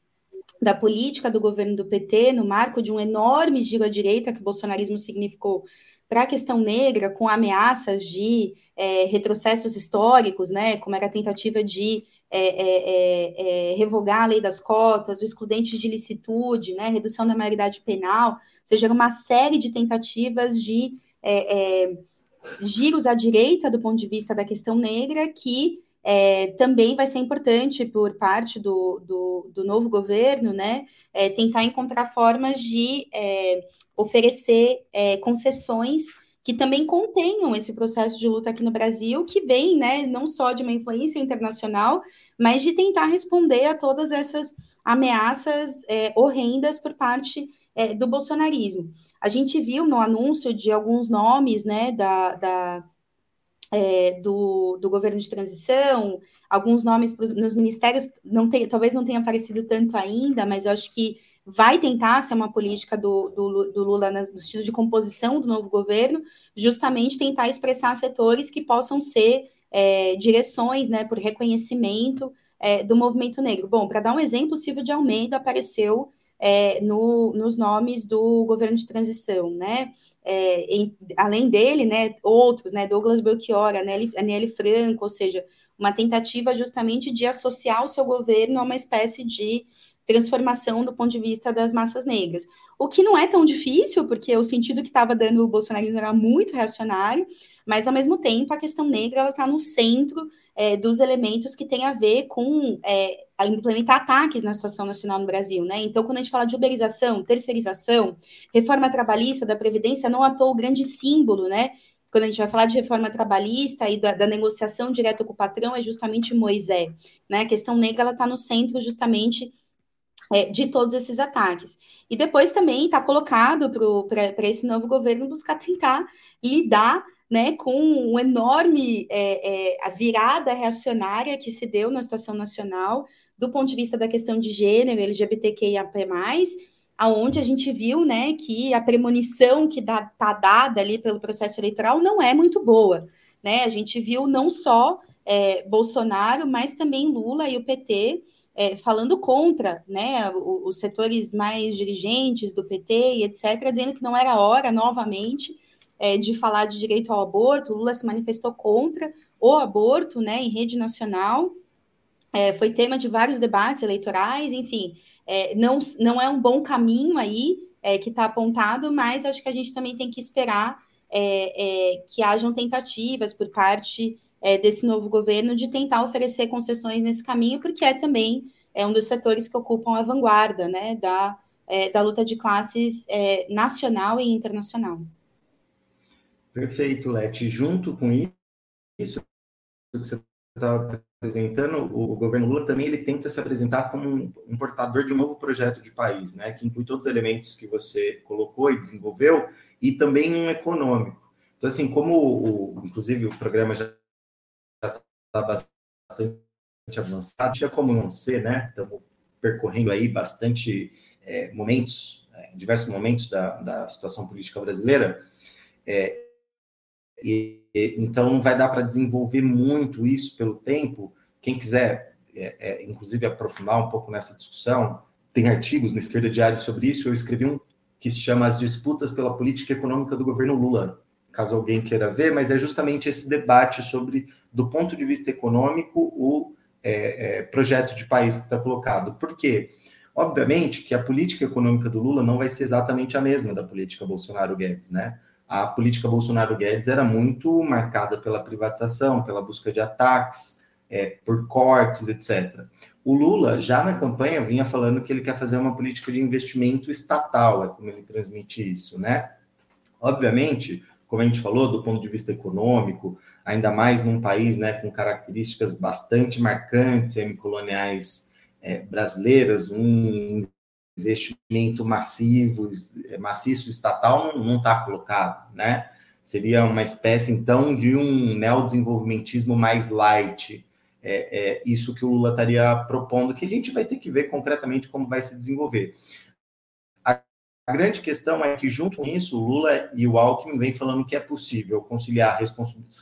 da política do governo do PT, no marco de um enorme giro à direita que o bolsonarismo significou para a questão negra, com ameaças de é, retrocessos históricos, né, como era a tentativa de é, é, é, revogar a lei das cotas, o excludente de licitude, né, redução da maioridade penal, ou seja, uma série de tentativas de é, é, giros à direita do ponto de vista da questão negra que é, também vai ser importante por parte do, do, do novo governo, né, é, tentar encontrar formas de é, oferecer é, concessões que também contenham esse processo de luta aqui no Brasil, que vem, né, não só de uma influência internacional, mas de tentar responder a todas essas ameaças é, horrendas por parte é, do bolsonarismo. A gente viu no anúncio de alguns nomes, né, da, da é, do, do, governo de transição, alguns nomes pros, nos ministérios, não tem, talvez não tenha aparecido tanto ainda, mas eu acho que vai tentar ser uma política do, do, do Lula no sentido de composição do novo governo, justamente tentar expressar setores que possam ser é, direções, né, por reconhecimento é, do movimento negro. Bom, para dar um exemplo, Silvio de Almeida apareceu é, no, nos nomes do governo de transição, né? É, em, além dele, né, outros, né, Douglas Belchior, Aniele Franco, ou seja, uma tentativa justamente de associar o seu governo a uma espécie de transformação do ponto de vista das massas negras. O que não é tão difícil, porque o sentido que estava dando o bolsonarismo era muito reacionário, mas ao mesmo tempo a questão negra ela está no centro é, dos elementos que tem a ver com é, a implementar ataques na situação nacional no Brasil, né? Então, quando a gente fala de uberização, terceirização, reforma trabalhista da Previdência, não à toa o grande símbolo, né? Quando a gente vai falar de reforma trabalhista e da, da negociação direta com o patrão, é justamente Moisés, né? A questão negra está no centro justamente é, de todos esses ataques. E depois também está colocado para esse novo governo buscar tentar lidar né, com um enorme é, é, virada reacionária que se deu na situação nacional do ponto de vista da questão de gênero, LGBTQIAP+, aonde a gente viu, né, que a premonição que está dada ali pelo processo eleitoral não é muito boa, né, a gente viu não só é, Bolsonaro, mas também Lula e o PT é, falando contra né, os, setores mais dirigentes do PT e etc., dizendo que não era hora, novamente, é, de falar de direito ao aborto. Lula se manifestou contra o aborto né, em rede nacional, é, foi tema de vários debates eleitorais, enfim, é, não, não é um bom caminho aí é, que está apontado, mas acho que a gente também tem que esperar é, que hajam tentativas por parte é, desse novo governo de tentar oferecer concessões nesse caminho, porque é também é um dos setores que ocupam a vanguarda né, da, é, da luta de classes é, nacional e internacional. Perfeito, Leti. Junto com isso que você estava apresentando, o, governo Lula também ele tenta se apresentar como um, um, portador de um novo projeto de país, né, que inclui todos os elementos que você colocou e desenvolveu, e também um econômico. Então, assim, como, o, inclusive, o programa já bastante avançado, tinha como não ser, né, estamos percorrendo aí bastante é, momentos, é, diversos momentos da, da situação política brasileira, é, e, e, então vai dar para desenvolver muito isso pelo tempo. Quem quiser, é, é, inclusive, aprofundar um pouco nessa discussão, tem artigos no Esquerda Diário sobre isso. Eu escrevi um que se chama As Disputas pela Política Econômica do Governo Lula, caso alguém queira ver, mas é justamente esse debate sobre, do ponto de vista econômico, o é, é, projeto de país que está colocado. Por quê? Obviamente que a política econômica do Lula não vai ser exatamente a mesma da política Bolsonaro-Guedes, né? A política Bolsonaro-Guedes era muito marcada pela privatização, pela busca de ataques, é, por cortes, etc. O Lula, já na campanha, vinha falando que ele quer fazer uma política de investimento estatal, é como ele transmite isso, né? Obviamente, como a gente falou, do ponto de vista econômico, ainda mais num país né, com características bastante marcantes, semicoloniais é, brasileiras, um investimento massivo, é, maciço estatal não está colocado, né? Seria uma espécie, então, de um neodesenvolvimentismo mais light. É, é isso que o Lula estaria propondo, que a gente vai ter que ver concretamente como vai se desenvolver. A grande questão é que, junto com isso, o Lula e o Alckmin vêm falando que é possível conciliar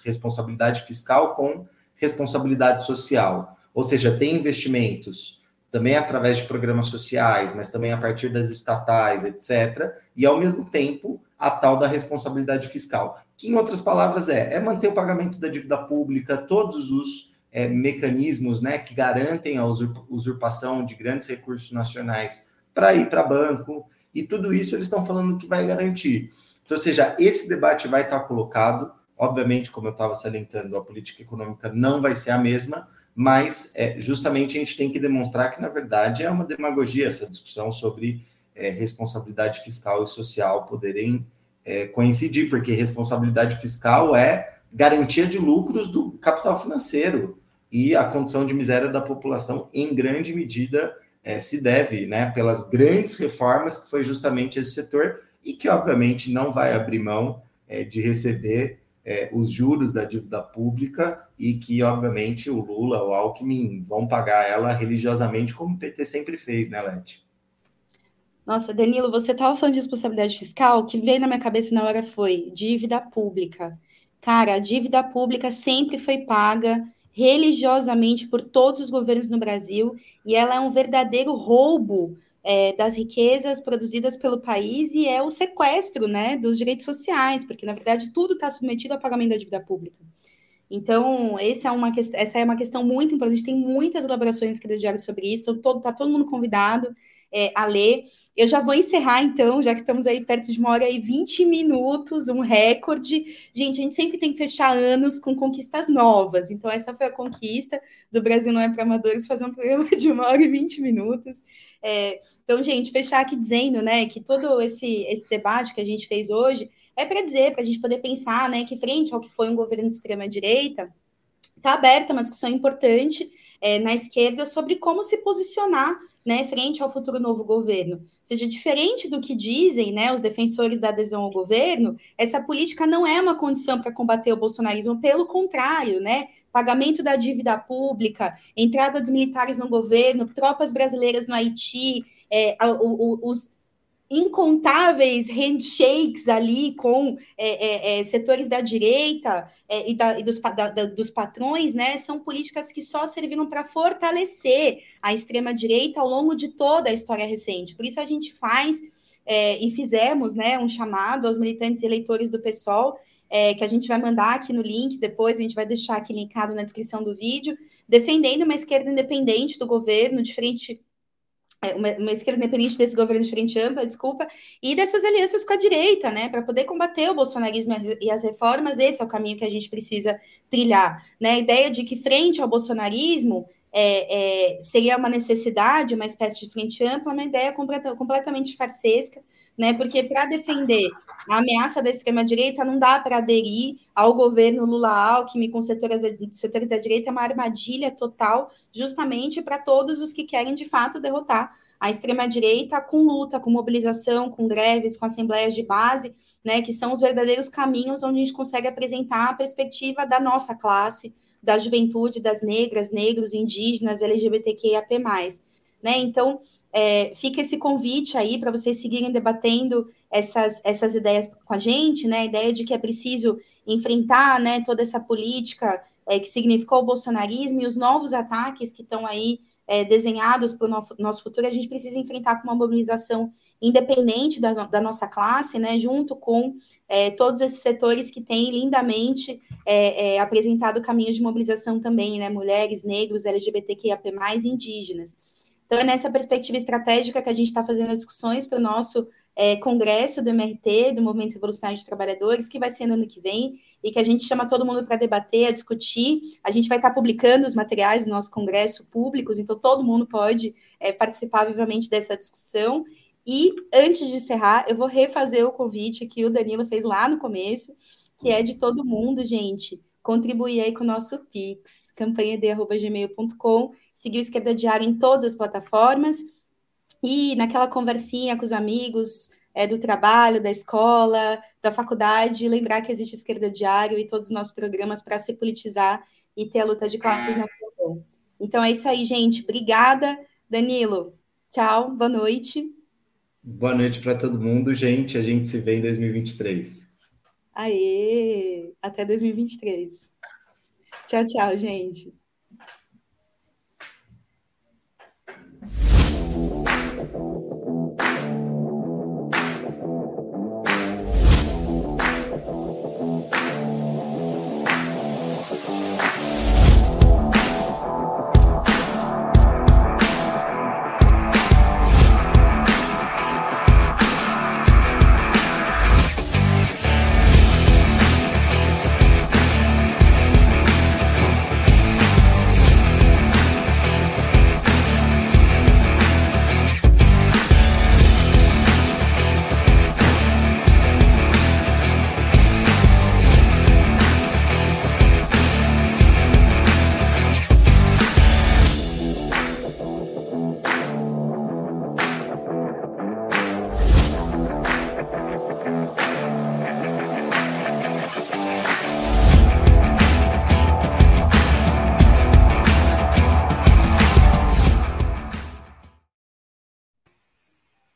responsabilidade fiscal com responsabilidade social. Ou seja, tem investimentos também através de programas sociais, mas também a partir das estatais, etc. E, ao mesmo tempo, a tal da responsabilidade fiscal. Que, em outras palavras, é, é manter o pagamento da dívida pública, todos os é, mecanismos né, que garantem a usurpação de grandes recursos nacionais para ir para banco, e tudo isso eles estão falando que vai garantir. Então, ou seja, esse debate vai estar colocado. Obviamente, como eu estava salientando, a política econômica não vai ser a mesma, mas é, justamente a gente tem que demonstrar que, na verdade, é uma demagogia essa discussão sobre é, responsabilidade fiscal e social poderem é, coincidir, porque responsabilidade fiscal é garantia de lucros do capital financeiro e a condição de miséria da população, em grande medida, é, se deve, né, pelas grandes reformas que foi justamente esse setor e que, obviamente, não vai abrir mão é, de receber é, os juros da dívida pública e que, obviamente, o Lula, o Alckmin vão pagar ela religiosamente, como o PT sempre fez, né, Leti? Nossa, Danilo, você estava falando de responsabilidade fiscal, o que veio na minha cabeça na hora foi dívida pública. Cara, a dívida pública sempre foi paga religiosamente por todos os governos no Brasil e ela é um verdadeiro roubo é, das riquezas produzidas pelo país e é o sequestro né, dos direitos sociais, porque na verdade tudo está submetido ao pagamento da dívida pública. Então, essa é uma, essa é uma questão muito importante, tem muitas elaborações que diário sobre isso, está todo, tá todo mundo convidado é, a ler. Eu já vou encerrar, então, já que estamos aí perto de uma hora e 20 minutos, um recorde. Gente, a gente sempre tem que fechar anos com conquistas novas. Então, essa foi a conquista do Brasil Não é para Amadores, fazer um programa de uma hora e 20 minutos. É, então, gente, fechar aqui dizendo né, que todo esse, esse debate que a gente fez hoje é para dizer, para a gente poder pensar né, que, frente ao que foi um governo de extrema-direita, está aberta uma discussão importante é, na esquerda sobre como se posicionar né, frente ao futuro novo governo. Ou seja, diferente do que dizem né, os defensores da adesão ao governo, essa política não é uma condição para combater o bolsonarismo, pelo contrário, né? Pagamento da dívida pública, entrada dos militares no governo, tropas brasileiras no Haiti, é, os incontáveis handshakes ali com é, é, é, setores da direita é, e, da, e dos, da, dos, patrões, né, são políticas que só serviram para fortalecer a extrema-direita ao longo de toda a história recente. Por isso a gente faz é, e fizemos né, um chamado aos militantes e eleitores do PSOL, é, que a gente vai mandar aqui no link, depois a gente vai deixar aqui linkado na descrição do vídeo, defendendo uma esquerda independente do governo, diferente é, uma, uma, esquerda independente desse governo de frente ampla, desculpa, e dessas alianças com a direita, né, para poder combater o bolsonarismo e as reformas, esse é o caminho que a gente precisa trilhar, né, a ideia de que frente ao bolsonarismo, é, é, seria uma necessidade, uma espécie de frente ampla, uma ideia completa, completamente farsesca, né? Porque para defender a ameaça da extrema-direita não dá para aderir ao governo Lula-Alckmin com setores, setores da direita, é uma armadilha total, justamente para todos os que querem de fato derrotar a extrema-direita com luta, com mobilização, com greves, com assembleias de base, né, que são os verdadeiros caminhos onde a gente consegue apresentar a perspectiva da nossa classe, da juventude, das negras, negros, indígenas, LGBTQIAP+. Né? Então, é, fica esse convite aí para vocês seguirem debatendo essas, essas ideias com a gente, né? A ideia de que é preciso enfrentar né, toda essa política é, que significou o bolsonarismo e os novos ataques que estão aí é, desenhados para o nosso, nosso futuro, a gente precisa enfrentar com uma mobilização independente da, da nossa classe, né, junto com é, todos esses setores que têm lindamente é, é, apresentado caminhos de mobilização também, né, mulheres, negros, LGBTQIAP+, indígenas. Então, é nessa perspectiva estratégica que a gente está fazendo as discussões para o nosso é, congresso do MRT, do Movimento Revolucionário de Trabalhadores, que vai ser no ano que vem, e que a gente chama todo mundo para debater, discutir. A gente vai estar tá publicando os materiais do nosso congresso públicos, então todo mundo pode é, participar vivamente dessa discussão. E antes de encerrar, eu vou refazer o convite que o Danilo fez lá no começo, que é de todo mundo, gente, contribuir aí com o nosso Pix, seguir o Esquerda Diária em todas as plataformas, e naquela conversinha com os amigos é, do trabalho, da escola, da faculdade, lembrar que existe Esquerda Diário e todos os nossos programas para se politizar e ter a luta de classes na sua Então é isso aí, gente. Obrigada, Danilo. Tchau, boa noite. Boa noite para todo mundo, gente. A gente se vê em 2023. Aê! Até 2023. Tchau, tchau, gente. Thank you.